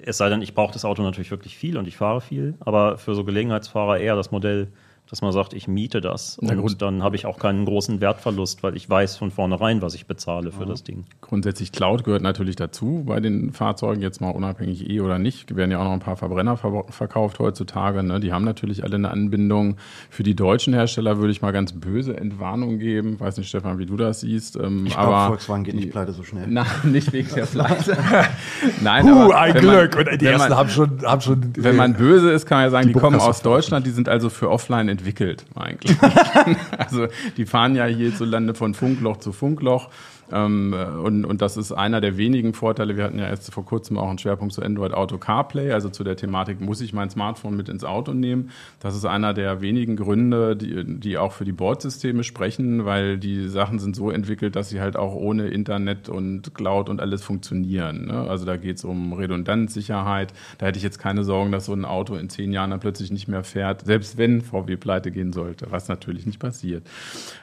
es sei denn, ich brauche das Auto natürlich wirklich viel und ich fahre viel, aber für so Gelegenheitsfahrer eher das Modell, dass man sagt, ich miete das Na und gut. dann habe ich auch keinen großen Wertverlust, weil ich weiß von vornherein, was ich bezahle für das Ding. Grundsätzlich Cloud gehört natürlich dazu bei den Fahrzeugen, jetzt mal unabhängig E oder nicht. Werden ja auch noch ein paar Verbrenner ver verkauft heutzutage. Ne? Die haben natürlich alle eine Anbindung. Für die deutschen Hersteller würde ich mal ganz böse Entwarnung geben. Weiß nicht, Stefan, wie du das siehst. Ähm, Ich glaube, aber Volkswagen geht die- nicht pleite so schnell. [laughs] Nein, nicht wegen der [laughs] Pleite. [laughs] Nein, Puh, aber ein wenn man- Glück. Und die wenn ersten man- haben schon, haben schon. wenn man böse ist, kann man ja sagen, die, Die kommen aus Deutschland, die sind also für offline entwickelt eigentlich. [laughs] also die fahren ja hierzulande von Funkloch zu Funkloch. Ähm, und, und das ist einer der wenigen Vorteile. Wir hatten ja erst vor kurzem auch einen Schwerpunkt zu Android Auto CarPlay, also zu der Thematik, muss ich mein Smartphone mit ins Auto nehmen? Das ist einer der wenigen Gründe, die, die auch für die Bordsysteme sprechen, weil die Sachen sind so entwickelt, dass sie halt auch ohne Internet und Cloud und alles funktionieren. Ne? Also da geht es um Redundanz, Sicherheit. Da hätte ich jetzt keine Sorgen, dass so ein Auto in zehn Jahren dann plötzlich nicht mehr fährt, selbst wenn VW pleite gehen sollte, was natürlich nicht passiert.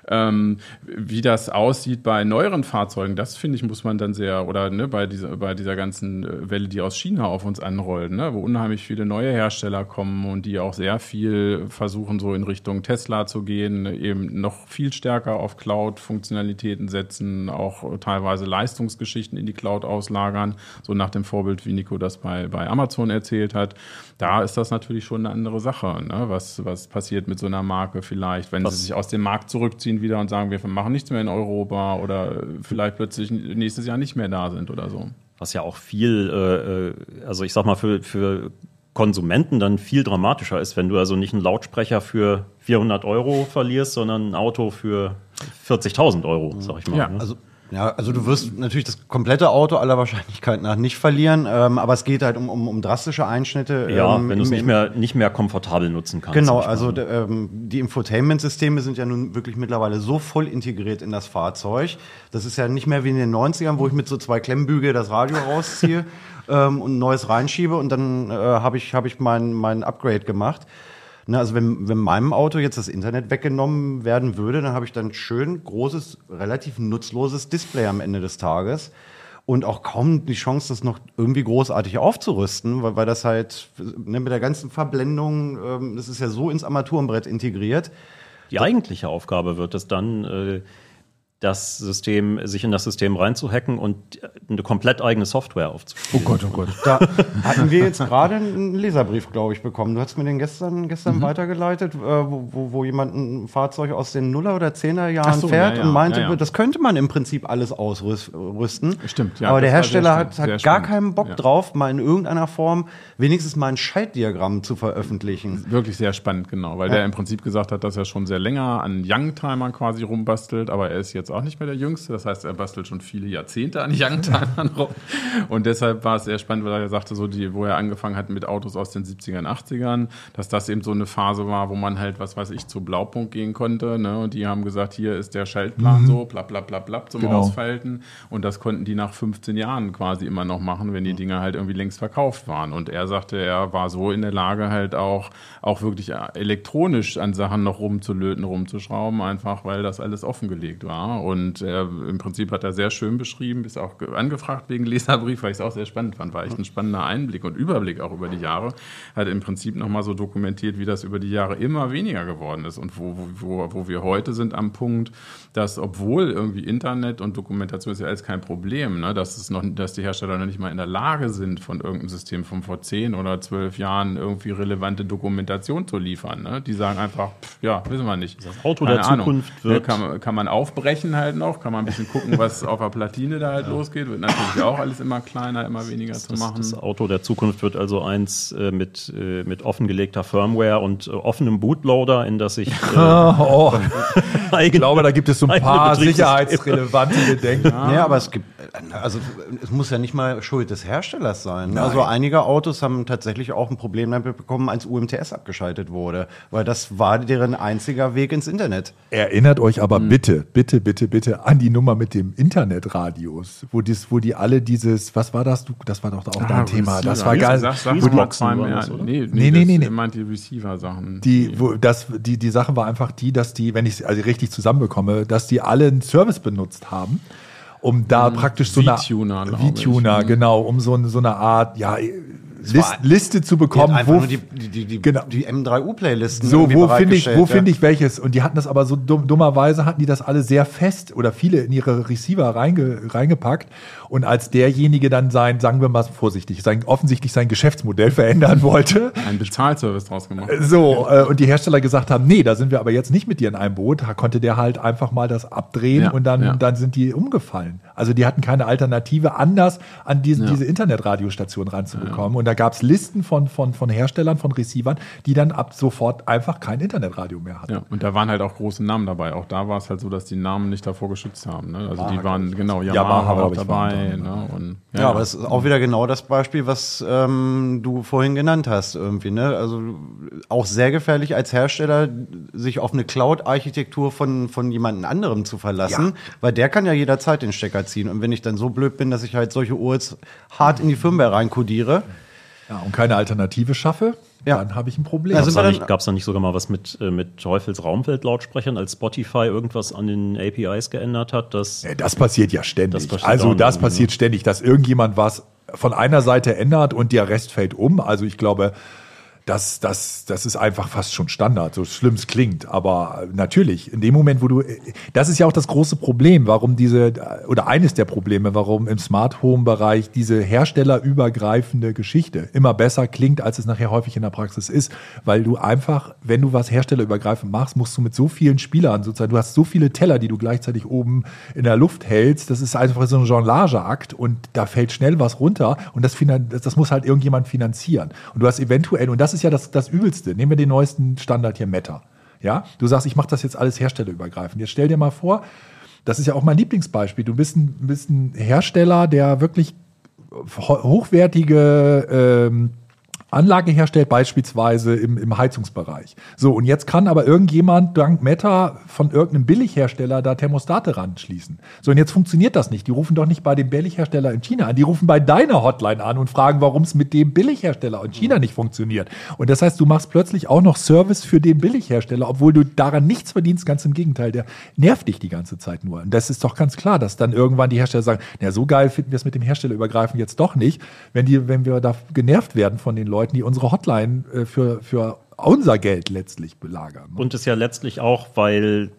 Ähm, wie das aussieht bei neueren Fahrzeugen, das finde ich, muss man dann sehr, oder ne, bei, dieser, bei dieser ganzen äh, Welle, die aus China auf uns anrollt, ne, wo unheimlich viele neue Hersteller kommen und die auch sehr viel versuchen, so in Richtung Tesla zu gehen, eben noch viel stärker auf Cloud-Funktionalitäten setzen, auch teilweise Leistungsgeschichten in die Cloud auslagern, so nach dem Vorbild, wie Nico das bei, bei Amazon erzählt hat. Da ist das natürlich schon eine andere Sache, ne? was, was passiert mit so einer Marke vielleicht, wenn Was- sie sich aus dem Markt zurückziehen wieder und sagen, wir machen nichts mehr in Europa oder vielleicht plötzlich nächstes Jahr nicht mehr da sind oder so. Was ja auch viel, äh, äh, also ich sag mal, für, für Konsumenten dann viel dramatischer ist, wenn du also nicht einen Lautsprecher für 400 Euro verlierst, sondern ein Auto für 40.000 Euro, sag ich mal. Ja, ne? Also, ja, also du wirst natürlich das komplette Auto aller Wahrscheinlichkeit nach nicht verlieren, ähm, aber es geht halt um, um, um drastische Einschnitte. ja, ähm, wenn du es nicht mehr, nicht mehr komfortabel nutzen kannst. Genau, also ähm, die Infotainment-Systeme sind ja nun wirklich mittlerweile so voll integriert in das Fahrzeug. Das ist ja nicht mehr wie in den 90ern, wo ich mit so zwei Klemmbügel das Radio rausziehe [laughs] ähm, und ein neues reinschiebe und dann äh, habe ich, hab ich mein, mein Upgrade gemacht. Ne, also wenn, wenn meinem Auto jetzt das Internet weggenommen werden würde, dann habe ich dann schön großes, relativ nutzloses Display am Ende des Tages und auch kaum die Chance, das noch irgendwie großartig aufzurüsten, weil, weil das halt ne, mit der ganzen Verblendung, ähm, das ist ja so ins Armaturenbrett integriert. Die eigentliche Aufgabe wird es dann, äh, das System, sich in das System reinzuhacken und eine komplett eigene Software aufzuspielen. Oh Gott, oh Gott. Da hatten wir jetzt gerade einen Leserbrief, glaube ich, bekommen. Du hast mir den gestern, Mhm. gestern weitergeleitet, äh, wo, wo, wo jemand ein Fahrzeug aus den Nuller- oder Zehner-Jahren so, fährt ja, ja, und meinte, ja, ja. das könnte man im Prinzip alles ausrüsten. Stimmt, ja, Aber der Hersteller hat, hat gar spannend. keinen Bock Ja. drauf, mal in irgendeiner Form wenigstens mal ein Schaltdiagramm zu veröffentlichen. Wirklich sehr spannend, genau, weil der im Prinzip gesagt hat, dass er schon sehr länger an Youngtimer quasi rumbastelt, aber er ist jetzt auch nicht mehr der Jüngste. Das heißt, er bastelt schon viele Jahrzehnte an Youngtimern rum. Und deshalb war es sehr spannend, weil er sagte, so die, wo er angefangen hat mit Autos aus den 70ern, 80ern, dass das eben so eine Phase war, wo man halt, was weiß ich, zu Blaupunkt gehen konnte. Ne? Und die haben gesagt, hier ist der Schaltplan so, bla bla bla bla zum Genau. Ausfalten. Und das konnten die nach 15 Jahren quasi immer noch machen, wenn die Dinger halt irgendwie längst verkauft waren. Und er sagte, er war so in der Lage, halt auch, auch wirklich elektronisch an Sachen noch rumzulöten, rumzuschrauben, einfach weil das alles offengelegt war. Und er, im Prinzip hat er sehr schön beschrieben, ist auch ge- angefragt wegen Leserbrief, weil ich es auch sehr spannend fand. War echt ein spannender Einblick und Überblick auch über die Jahre. Hat im Prinzip nochmal so dokumentiert, wie das über die Jahre immer weniger geworden ist und wo, wo, wo, wir heute sind am Punkt, dass obwohl irgendwie Internet und Dokumentation ist ja alles kein Problem, ne, dass es noch, dass die Hersteller noch nicht mal in der Lage sind, von irgendeinem System von vor zehn oder zwölf Jahren irgendwie relevante Dokumentation zu liefern. Ne? Die sagen einfach, pff, ja, wissen wir nicht. Das Auto der Zukunft Ne, wird- kann, man- kann man aufbrechen halt noch, kann man ein bisschen gucken, was auf der Platine da halt losgeht. Wird natürlich auch alles immer kleiner, immer weniger zu Das, machen. das Auto der Zukunft wird also eins äh, mit, äh, mit offengelegter Firmware und äh, offenem Bootloader, in das ich [laughs] äh, Oh, [laughs] eigene, ich glaube, da gibt es so ein paar sicherheitsrelevante Bedenken. Nee, aber es gibt, also es muss ja nicht mal Schuld des Herstellers sein. Also einige Autos haben tatsächlich auch ein Problem damit bekommen, als UMTS abgeschaltet wurde, weil das war deren einziger Weg ins Internet. Erinnert euch aber Hm. bitte, bitte, bitte, bitte an die Nummer mit dem Internetradios, wo, dies, wo die alle dieses, was war das? Du, das war doch auch Ah, dein Thema. Receiver. Das war geil. gesagt, sag Wo die, Boxen ja, das? Nee, Nee, nee, nee, nee, nee. meint die Receiver-Sachen. die, wo, das, die, die Sache war einfach die, dass die, wenn ich es also richtig zusammenbekomme, dass die alle einen Service benutzt haben, um da praktisch so eine V-Tuner, Mhm. genau, um so, so eine Art, ja, List, Liste zu bekommen, wo nur die, die, die, Genau. die M3U-Playlisten So, wo finde ich, wo ja. finde ich welches? Und die hatten das aber so dumm, dummerweise hatten die das alle sehr fest oder viele in ihre Receiver reinge, reingepackt. Und als derjenige dann sein, sagen wir mal vorsichtig, sein, offensichtlich sein Geschäftsmodell [laughs] verändern wollte, Ein Bezahlservice draus gemacht. so, äh, und die Hersteller gesagt haben, nee, da sind wir aber jetzt nicht mit dir in einem Boot, da konnte der halt einfach mal das abdrehen Ja, und dann, ja. dann sind die umgefallen. Also die hatten keine Alternative, anders an diese, Ja. diese Internetradiostation ranzubekommen. Und da gab's Listen von, von, von Herstellern, von Receivern, die dann ab sofort einfach kein Internetradio mehr hatten. Ja, und da waren halt auch große Namen dabei. Auch da war es halt so, dass die Namen nicht davor geschützt haben. Ne? Also die waren, genau, Yamaha, Yamaha, war auch glaub ich, war dabei. unter Ne? Und, Ja, aber es ist auch wieder genau das Beispiel, was ähm, du vorhin genannt hast irgendwie. Ne? Also auch sehr gefährlich als Hersteller, sich auf eine Cloud-Architektur von, von jemandem anderem zu verlassen, weil der kann ja jederzeit den Stecker ziehen. Und wenn ich dann so blöd bin, dass ich halt solche URLs hart in die Firmware reinkodiere, Ja, und keine Alternative schaffe, Ja. dann habe ich ein Problem. Also Gab es da, dann- nicht- sogar mal was mit, äh, mit Teufels Raumfeld-Lautsprechern, als Spotify irgendwas an den APIs geändert hat? Das, Ja, Das passiert ja ständig. Das passiert also das passiert ständig, dass irgendjemand was von einer Seite ändert und der Rest fällt um. Also ich glaube, das, das, das ist einfach fast schon Standard, so schlimm es klingt. Aber natürlich, in dem Moment, wo du, das ist ja auch das große Problem, warum diese, oder eines der Probleme, warum im Smart Home Bereich diese herstellerübergreifende Geschichte immer besser klingt, als es nachher häufig in der Praxis ist. Weil du einfach, wenn du was herstellerübergreifend machst, musst du mit so vielen Spielern sozusagen, du hast so viele Teller, die du gleichzeitig oben in der Luft hältst. Das ist einfach so ein Jonglage-Akt und da fällt schnell was runter und das, das muss halt irgendjemand finanzieren. Und du hast eventuell, und das ist ja das, das Übelste, nehmen wir den neuesten Standard hier, Meta. Ja, du sagst, ich mache das jetzt alles herstellerübergreifend. Jetzt stell dir mal vor, das ist ja auch mein Lieblingsbeispiel. Du bist ein, bist ein Hersteller, der wirklich ho- hochwertige ähm, Anlage herstellt, beispielsweise im, im Heizungsbereich. So, und jetzt kann aber irgendjemand dank Meta von irgendeinem Billighersteller da Thermostate ranschließen. So, und jetzt funktioniert das nicht. Die rufen doch nicht bei dem Billighersteller in China an. Die rufen bei deiner Hotline an und fragen, warum es mit dem Billighersteller in China nicht funktioniert. Und das heißt, du machst plötzlich auch noch Service für den Billighersteller, obwohl du daran nichts verdienst. Ganz im Gegenteil, der nervt dich die ganze Zeit nur. Und das ist doch ganz klar, dass dann irgendwann die Hersteller sagen, na, so geil finden wir es mit dem Hersteller übergreifen jetzt doch nicht, wenn die, wenn wir da genervt werden von den Leuten, die unsere Hotline äh, für, für unser Geld letztlich belagern. und es ja letztlich auch, weil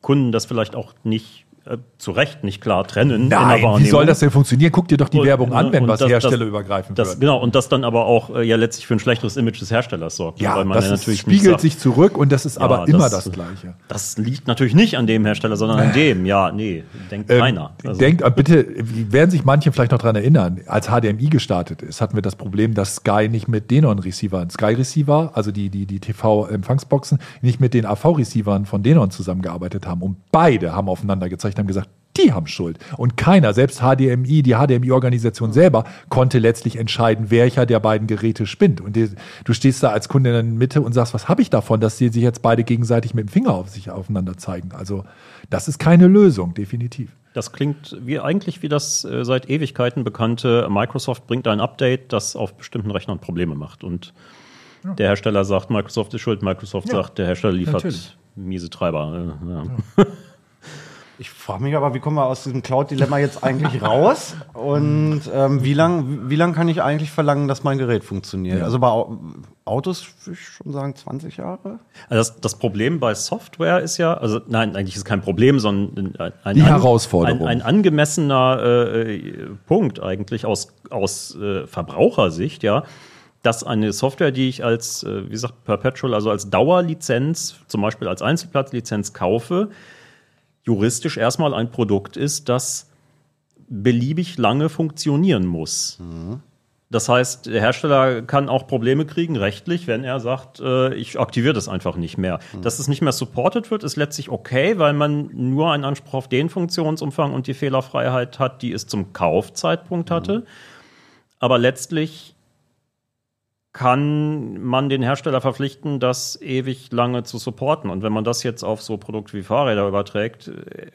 Kunden das vielleicht auch nicht äh, zu Recht nicht klar trennen. Nein, wie soll das denn funktionieren? Guck dir doch die Und- Werbung an, wenn was das- herstellerübergreifend Das, wird. genau, und das dann aber auch äh, ja letztlich für ein schlechteres Image des Herstellers sorgt. Ja, weil man das ja natürlich spiegelt sagt, sich zurück und das ist aber ja, immer das Gleiche. Das liegt natürlich nicht an dem Hersteller, sondern an dem. Ja, nee, denkt Ähm, keiner. Also, Denkt, äh, bitte, werden sich manche vielleicht noch dran erinnern, als HDMI gestartet ist, hatten wir das Problem, dass Sky nicht mit Denon-Receivern, Sky-Receiver, also die, die, die TV-Empfangsboxen, nicht mit den AV-Receivern von Denon zusammengearbeitet haben. Und beide haben aufeinander gezeigt, Gericht haben gesagt, die haben Schuld. Und keiner, selbst HDMI, die HDMI-Organisation selber, konnte letztlich entscheiden, welcher der beiden Geräte spinnt. Und die, du stehst da als Kunde in der Mitte und sagst, was habe ich davon, dass sie sich jetzt beide gegenseitig mit dem Finger auf sich aufeinander zeigen. Also das ist keine Lösung, definitiv. Das klingt wie eigentlich wie das äh, seit Ewigkeiten bekannte Microsoft bringt ein Update, das auf bestimmten Rechnern Probleme macht. Und der Hersteller sagt, Microsoft ist schuld, Microsoft Ja, sagt, der Hersteller liefert natürlich. miese Treiber. Äh, ja. [laughs] Ich frage mich aber, wie kommen wir aus diesem Cloud-Dilemma jetzt eigentlich raus? Und ähm, wie lang, wie lang kann ich eigentlich verlangen, dass mein Gerät funktioniert? Ja. Also bei Au- Autos würde ich schon sagen 20 Jahre. Also das, das Problem bei Software ist ja, also nein, eigentlich ist es kein Problem, sondern ein, ein, Die Herausforderung. Ein, ein angemessener äh, Punkt eigentlich aus, aus äh, Verbrauchersicht, ja, dass eine Software, die ich als, äh, wie gesagt, Perpetual, also als Dauerlizenz, zum Beispiel als Einzelplatzlizenz kaufe, juristisch erstmal ein Produkt ist, das beliebig lange funktionieren muss. Das heißt, der Hersteller kann auch Probleme kriegen, rechtlich, wenn er sagt, äh, ich aktiviere das einfach nicht mehr. Dass es nicht mehr supported wird, ist letztlich okay, weil man nur einen Anspruch auf den Funktionsumfang und die Fehlerfreiheit hat, die es zum Kaufzeitpunkt hatte. Aber letztlich kann man den Hersteller verpflichten, das ewig lange zu supporten. Und wenn man das jetzt auf so Produkte wie Fahrräder überträgt, äh,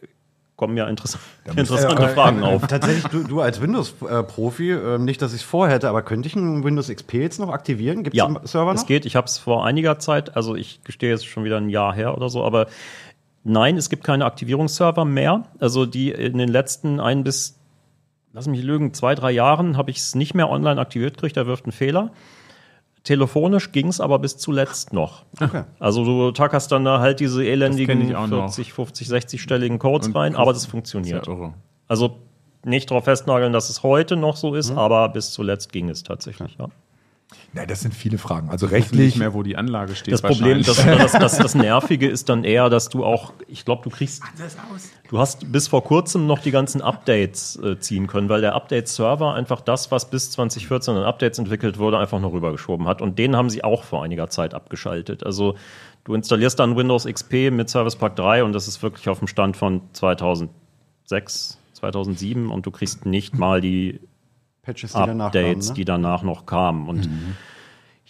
kommen ja interessant, [laughs] interessante Fragen auf. [laughs] Tatsächlich, du, du als Windows-Profi, ähm, nicht, dass ich es vorhätte, aber könnte ich einen Windows XP jetzt noch aktivieren? Gibt es Ja, den Server noch? es geht. Ich habe es vor einiger Zeit, also ich gestehe jetzt schon wieder ein Jahr her oder so, aber nein, es gibt keine Aktivierungsserver mehr. Also die in den letzten ein bis, lass mich lügen, zwei, drei Jahren habe ich es nicht mehr online aktiviert gekriegt, da wirft ein Fehler. Telefonisch ging es aber bis zuletzt noch. Okay. Also du tackerst dann da halt diese elendigen kenn ich auch noch. 40, 50, 60-stelligen Codes Und rein, aber das ja funktioniert. irre. Also nicht darauf festnageln, dass es heute noch so Mhm. ist, aber bis zuletzt ging es tatsächlich. Ja. Ja, das sind viele Fragen. Also Ich weiß nicht rechtlich, mehr, wo die Anlage steht. Das Problem, das, das, das, [laughs] das Nervige ist dann eher, dass du auch, ich glaube, du kriegst, du hast bis vor kurzem noch die ganzen Updates äh, ziehen können, weil der Update-Server einfach das, was bis 2014 an Updates entwickelt wurde, einfach noch rübergeschoben hat. Und den haben sie auch vor einiger Zeit abgeschaltet. Also du installierst dann Windows XP mit Service Pack 3 und das ist wirklich auf dem Stand von 2006, 2007 und du kriegst nicht mal die Patches, die danach Updates, kamen, die ne? danach noch kamen. Und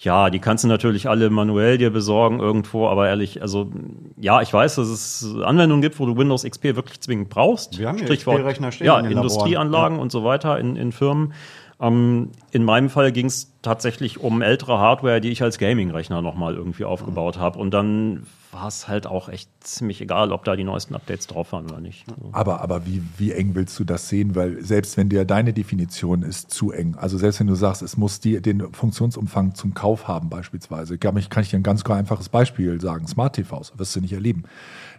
ja, die kannst du natürlich alle manuell dir besorgen irgendwo, aber ehrlich, also ja, ich weiß, dass es Anwendungen gibt, wo du Windows XP wirklich zwingend brauchst. Wir haben hier Stichwort, XP-Rechner stehen ja, in. Industrieanlagen und so weiter in, in Firmen. Ähm, in meinem Fall ging es tatsächlich um ältere Hardware, die ich als Gaming-Rechner nochmal irgendwie aufgebaut habe. Und dann war es halt auch echt ziemlich egal, ob da die neuesten Updates drauf waren oder nicht. aber, aber wie, wie eng willst du das sehen? Weil selbst wenn dir deine Definition ist zu eng, also selbst wenn du sagst, es muss die, den Funktionsumfang zum Kauf haben beispielsweise, kann ich, kann ich dir ein ganz einfaches Beispiel sagen. Smart TVs, wirst du nicht erleben.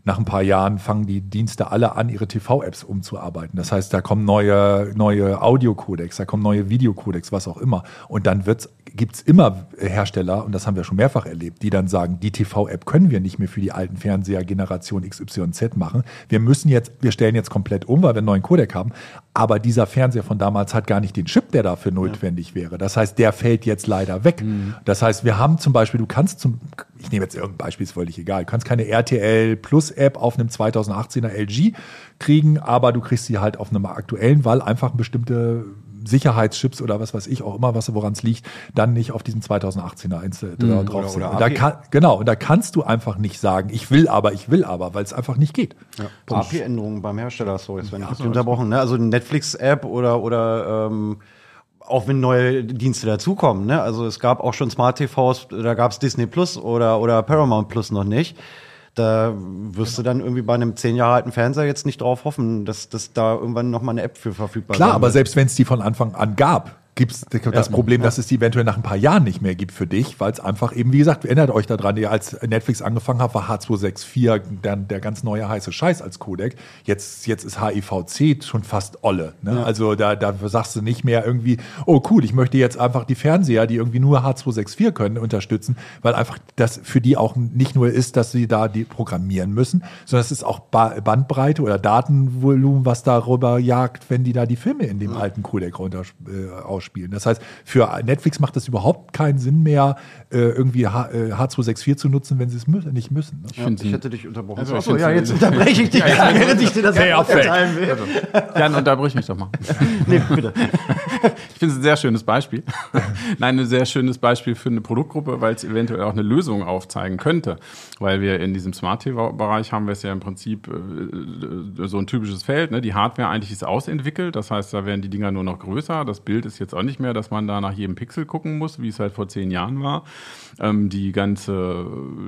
Nach ein paar Jahren fangen die Dienste alle an, ihre TV-Apps umzuarbeiten. Das heißt, da kommen neue, neue Audiocodecs, da kommen neue Videocodecs, was auch immer. Und dann wird's, gibt's immer Hersteller, und das haben wir schon mehrfach erlebt, die dann sagen, die TV-App können wir nicht mehr für die alten Fernseher Generation XYZ machen. Wir müssen jetzt, wir stellen jetzt komplett um, weil wir einen neuen Codec haben. Aber dieser Fernseher von damals hat gar nicht den Chip, der dafür notwendig wäre. Das heißt, der fällt jetzt leider weg. Das heißt, wir haben zum Beispiel, du kannst zum, ich nehme jetzt irgendein Beispiel, ist völlig egal, du kannst keine RTL Plus App auf einem 2018er LG kriegen, aber du kriegst sie halt auf einem aktuellen, weil einfach bestimmte Sicherheitschips oder was weiß ich auch immer, was woran es liegt, dann nicht auf diesem 2018er Einzel Oder- drauf sind. da kann, genau, und da kannst du einfach nicht sagen, ich will aber, ich will aber, weil es einfach nicht geht. API-Änderungen beim Hersteller, sorry, Sven, ich hab dich unterbrochen. Ne? Also Netflix-App oder, oder ähm, auch wenn neue Dienste dazukommen. Ne? Also es gab auch schon Smart TVs, da gab es Disney Plus oder, oder Paramount Plus noch nicht. Da wirst du dann irgendwie bei einem zehn Jahre alten Fernseher jetzt nicht drauf hoffen, dass, dass da irgendwann noch mal eine App für verfügbar Klar, sein aber wird. selbst wenn es die von Anfang an gab, gibt es das Ja. Problem, dass es die eventuell nach ein paar Jahren nicht mehr gibt für dich, weil es einfach eben, wie gesagt, erinnert euch daran, ihr als Netflix angefangen habt, war H264 dann der ganz neue heiße Scheiß als Codec. Jetzt, jetzt ist HIVC schon fast Olle. Ne? Also da, da sagst du nicht mehr irgendwie, oh cool, ich möchte jetzt einfach die Fernseher, die irgendwie nur H264 können, unterstützen, weil einfach das für die auch nicht nur ist, dass sie da die programmieren müssen, sondern es ist auch ba Bandbreite oder Datenvolumen, was darüber jagt, wenn die da die Filme in dem alten Codec runter äh, ausspielen. Spielen. Das heißt, für Netflix macht das überhaupt keinen Sinn mehr, äh, irgendwie H äh, H264 zu nutzen, wenn sie es mü nicht müssen. Ne? Ich, ich hätte dich unterbrochen. Also ich Achso, ja, jetzt unterbreche ich dich, während ich dir das fair. erteilen will. Jan, unterbrich mich doch mal. [laughs] Nee, bitte. Ich finde es ein sehr schönes Beispiel. Nein, ein sehr schönes Beispiel für eine Produktgruppe, weil es eventuell auch eine Lösung aufzeigen könnte. Weil wir in diesem Smart TV-Bereich haben wir es ja im Prinzip äh, so ein typisches Feld. Ne? Die Hardware eigentlich ist ausentwickelt, das heißt, da werden die Dinger nur noch größer. Das Bild ist jetzt auch nicht mehr, dass man da nach jedem Pixel gucken muss, wie es halt vor zehn Jahren war. Ähm, die ganze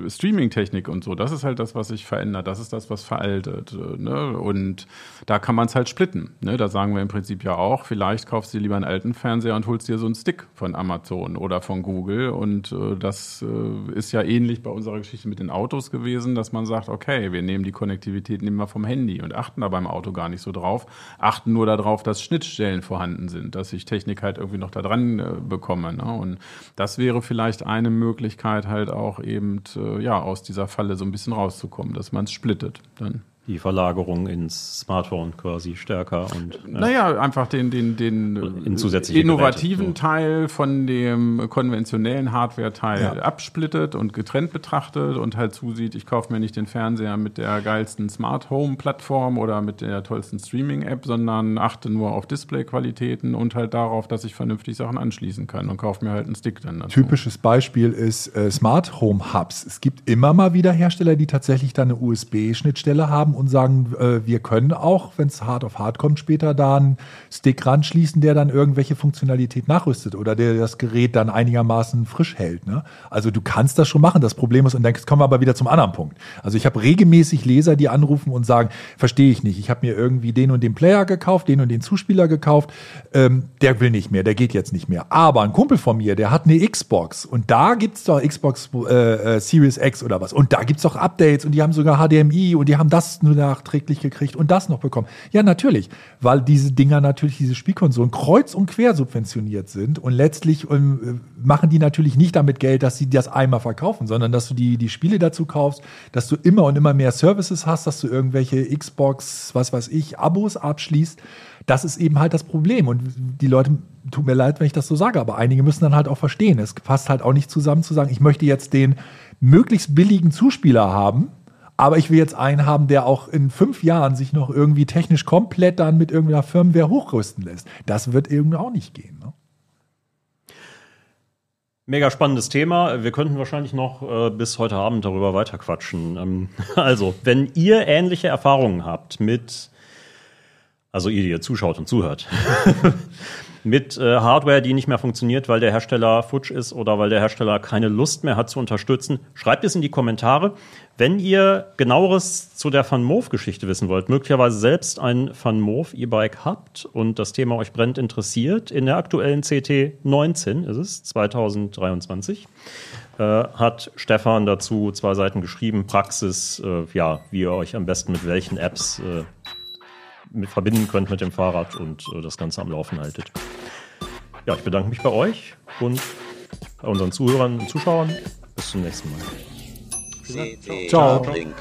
Streaming-Technik und so, das ist halt das, was sich verändert. Das ist das, was veraltet. äh, Ne? Und da kann man es halt splitten. Ne? Da sagen wir im Prinzip ja auch, vielleicht kaufst du dir lieber einen alten Fernseher und holst dir so einen Stick von Amazon oder von Google. Und äh, das äh, ist ja ähnlich bei unserer Geschichte mit den Autos gewesen, dass man sagt, okay, wir nehmen die Konnektivität nehmen wir vom Handy und achten da beim Auto gar nicht so drauf, achten nur darauf, dass Schnittstellen vorhanden sind, dass ich Technik halt irgendwie noch da dran äh, bekomme. Ne? Und das wäre vielleicht eine Möglichkeit, halt auch eben äh, ja aus dieser Falle so ein bisschen rauszukommen, dass man es splittet. Dann. Die Verlagerung ins Smartphone quasi stärker und ja. Naja, einfach den, den, den innovativen Geräte, so. Teil von dem konventionellen Hardware-Teil Ja. absplittet und getrennt betrachtet und halt zusieht, ich kaufe mir nicht den Fernseher mit der geilsten Smart Home-Plattform oder mit der tollsten Streaming-App, sondern achte nur auf Display-Qualitäten und halt darauf, dass ich vernünftig Sachen anschließen kann und kaufe mir halt einen Stick dann dazu. Typisches Beispiel ist äh, Smart Home Hubs. Es gibt immer mal wieder Hersteller, die tatsächlich da eine USB-Schnittstelle haben und sagen, äh, wir können auch, wenn es hart auf hart kommt, später da einen Stick ranschließen, der dann irgendwelche Funktionalität nachrüstet oder der das Gerät dann einigermaßen frisch hält. Ne? Also du kannst das schon machen. Das Problem ist, und dann kommen wir aber wieder zum anderen Punkt. Also ich habe regelmäßig Leser, die anrufen und sagen, verstehe ich nicht. Ich habe mir irgendwie den und den Player gekauft, den und den Zuspieler gekauft. Ähm, der will nicht mehr, der geht jetzt nicht mehr. Aber ein Kumpel von mir, der hat eine Xbox und da gibt's doch Xbox äh, äh, Series X oder was. Und da gibt's doch Updates und die haben sogar HDMI und die haben das nur nachträglich gekriegt und das noch bekommen. Ja, natürlich, weil diese Dinger natürlich, diese Spielkonsolen kreuz und quer subventioniert sind und letztlich ähm, machen die natürlich nicht damit Geld, dass sie das einmal verkaufen, sondern dass du die, die Spiele dazu kaufst, dass du immer und immer mehr Services hast, dass du irgendwelche Xbox, was weiß ich, Abos abschließt. Das ist eben halt das Problem. Und die Leute, tut mir leid, wenn ich das so sage, aber einige müssen dann halt auch verstehen. Es passt halt auch nicht zusammen zu sagen, ich möchte jetzt den möglichst billigen Zuspieler haben, aber ich will jetzt einen haben, der auch in fünf Jahren sich noch irgendwie technisch komplett dann mit irgendeiner Firmware hochrüsten lässt. Das wird irgendwie auch nicht gehen. Ne? Mega spannendes Thema. Wir könnten wahrscheinlich noch äh, bis heute Abend darüber weiterquatschen. Ähm, [laughs] also, wenn ihr ähnliche Erfahrungen habt mit, also ihr, die ihr zuschaut und zuhört, [laughs] mit äh, Hardware, die nicht mehr funktioniert, weil der Hersteller futsch ist oder weil der Hersteller keine Lust mehr hat zu unterstützen, schreibt es in die Kommentare. Wenn ihr genaueres zu der Van Moof-Geschichte wissen wollt, möglicherweise selbst ein Van Moof E-Bike habt und das Thema euch brennt interessiert, in der aktuellen CT 19 ist es, 2023, äh, hat Stefan dazu zwei Seiten geschrieben, Praxis, äh, ja, wie ihr euch am besten mit welchen Apps äh, mit verbinden könnt mit dem Fahrrad und äh, das Ganze am Laufen haltet. Ja, ich bedanke mich bei euch und bei unseren Zuhörern und Zuschauern. Bis zum nächsten Mal. Ciao. Uplink.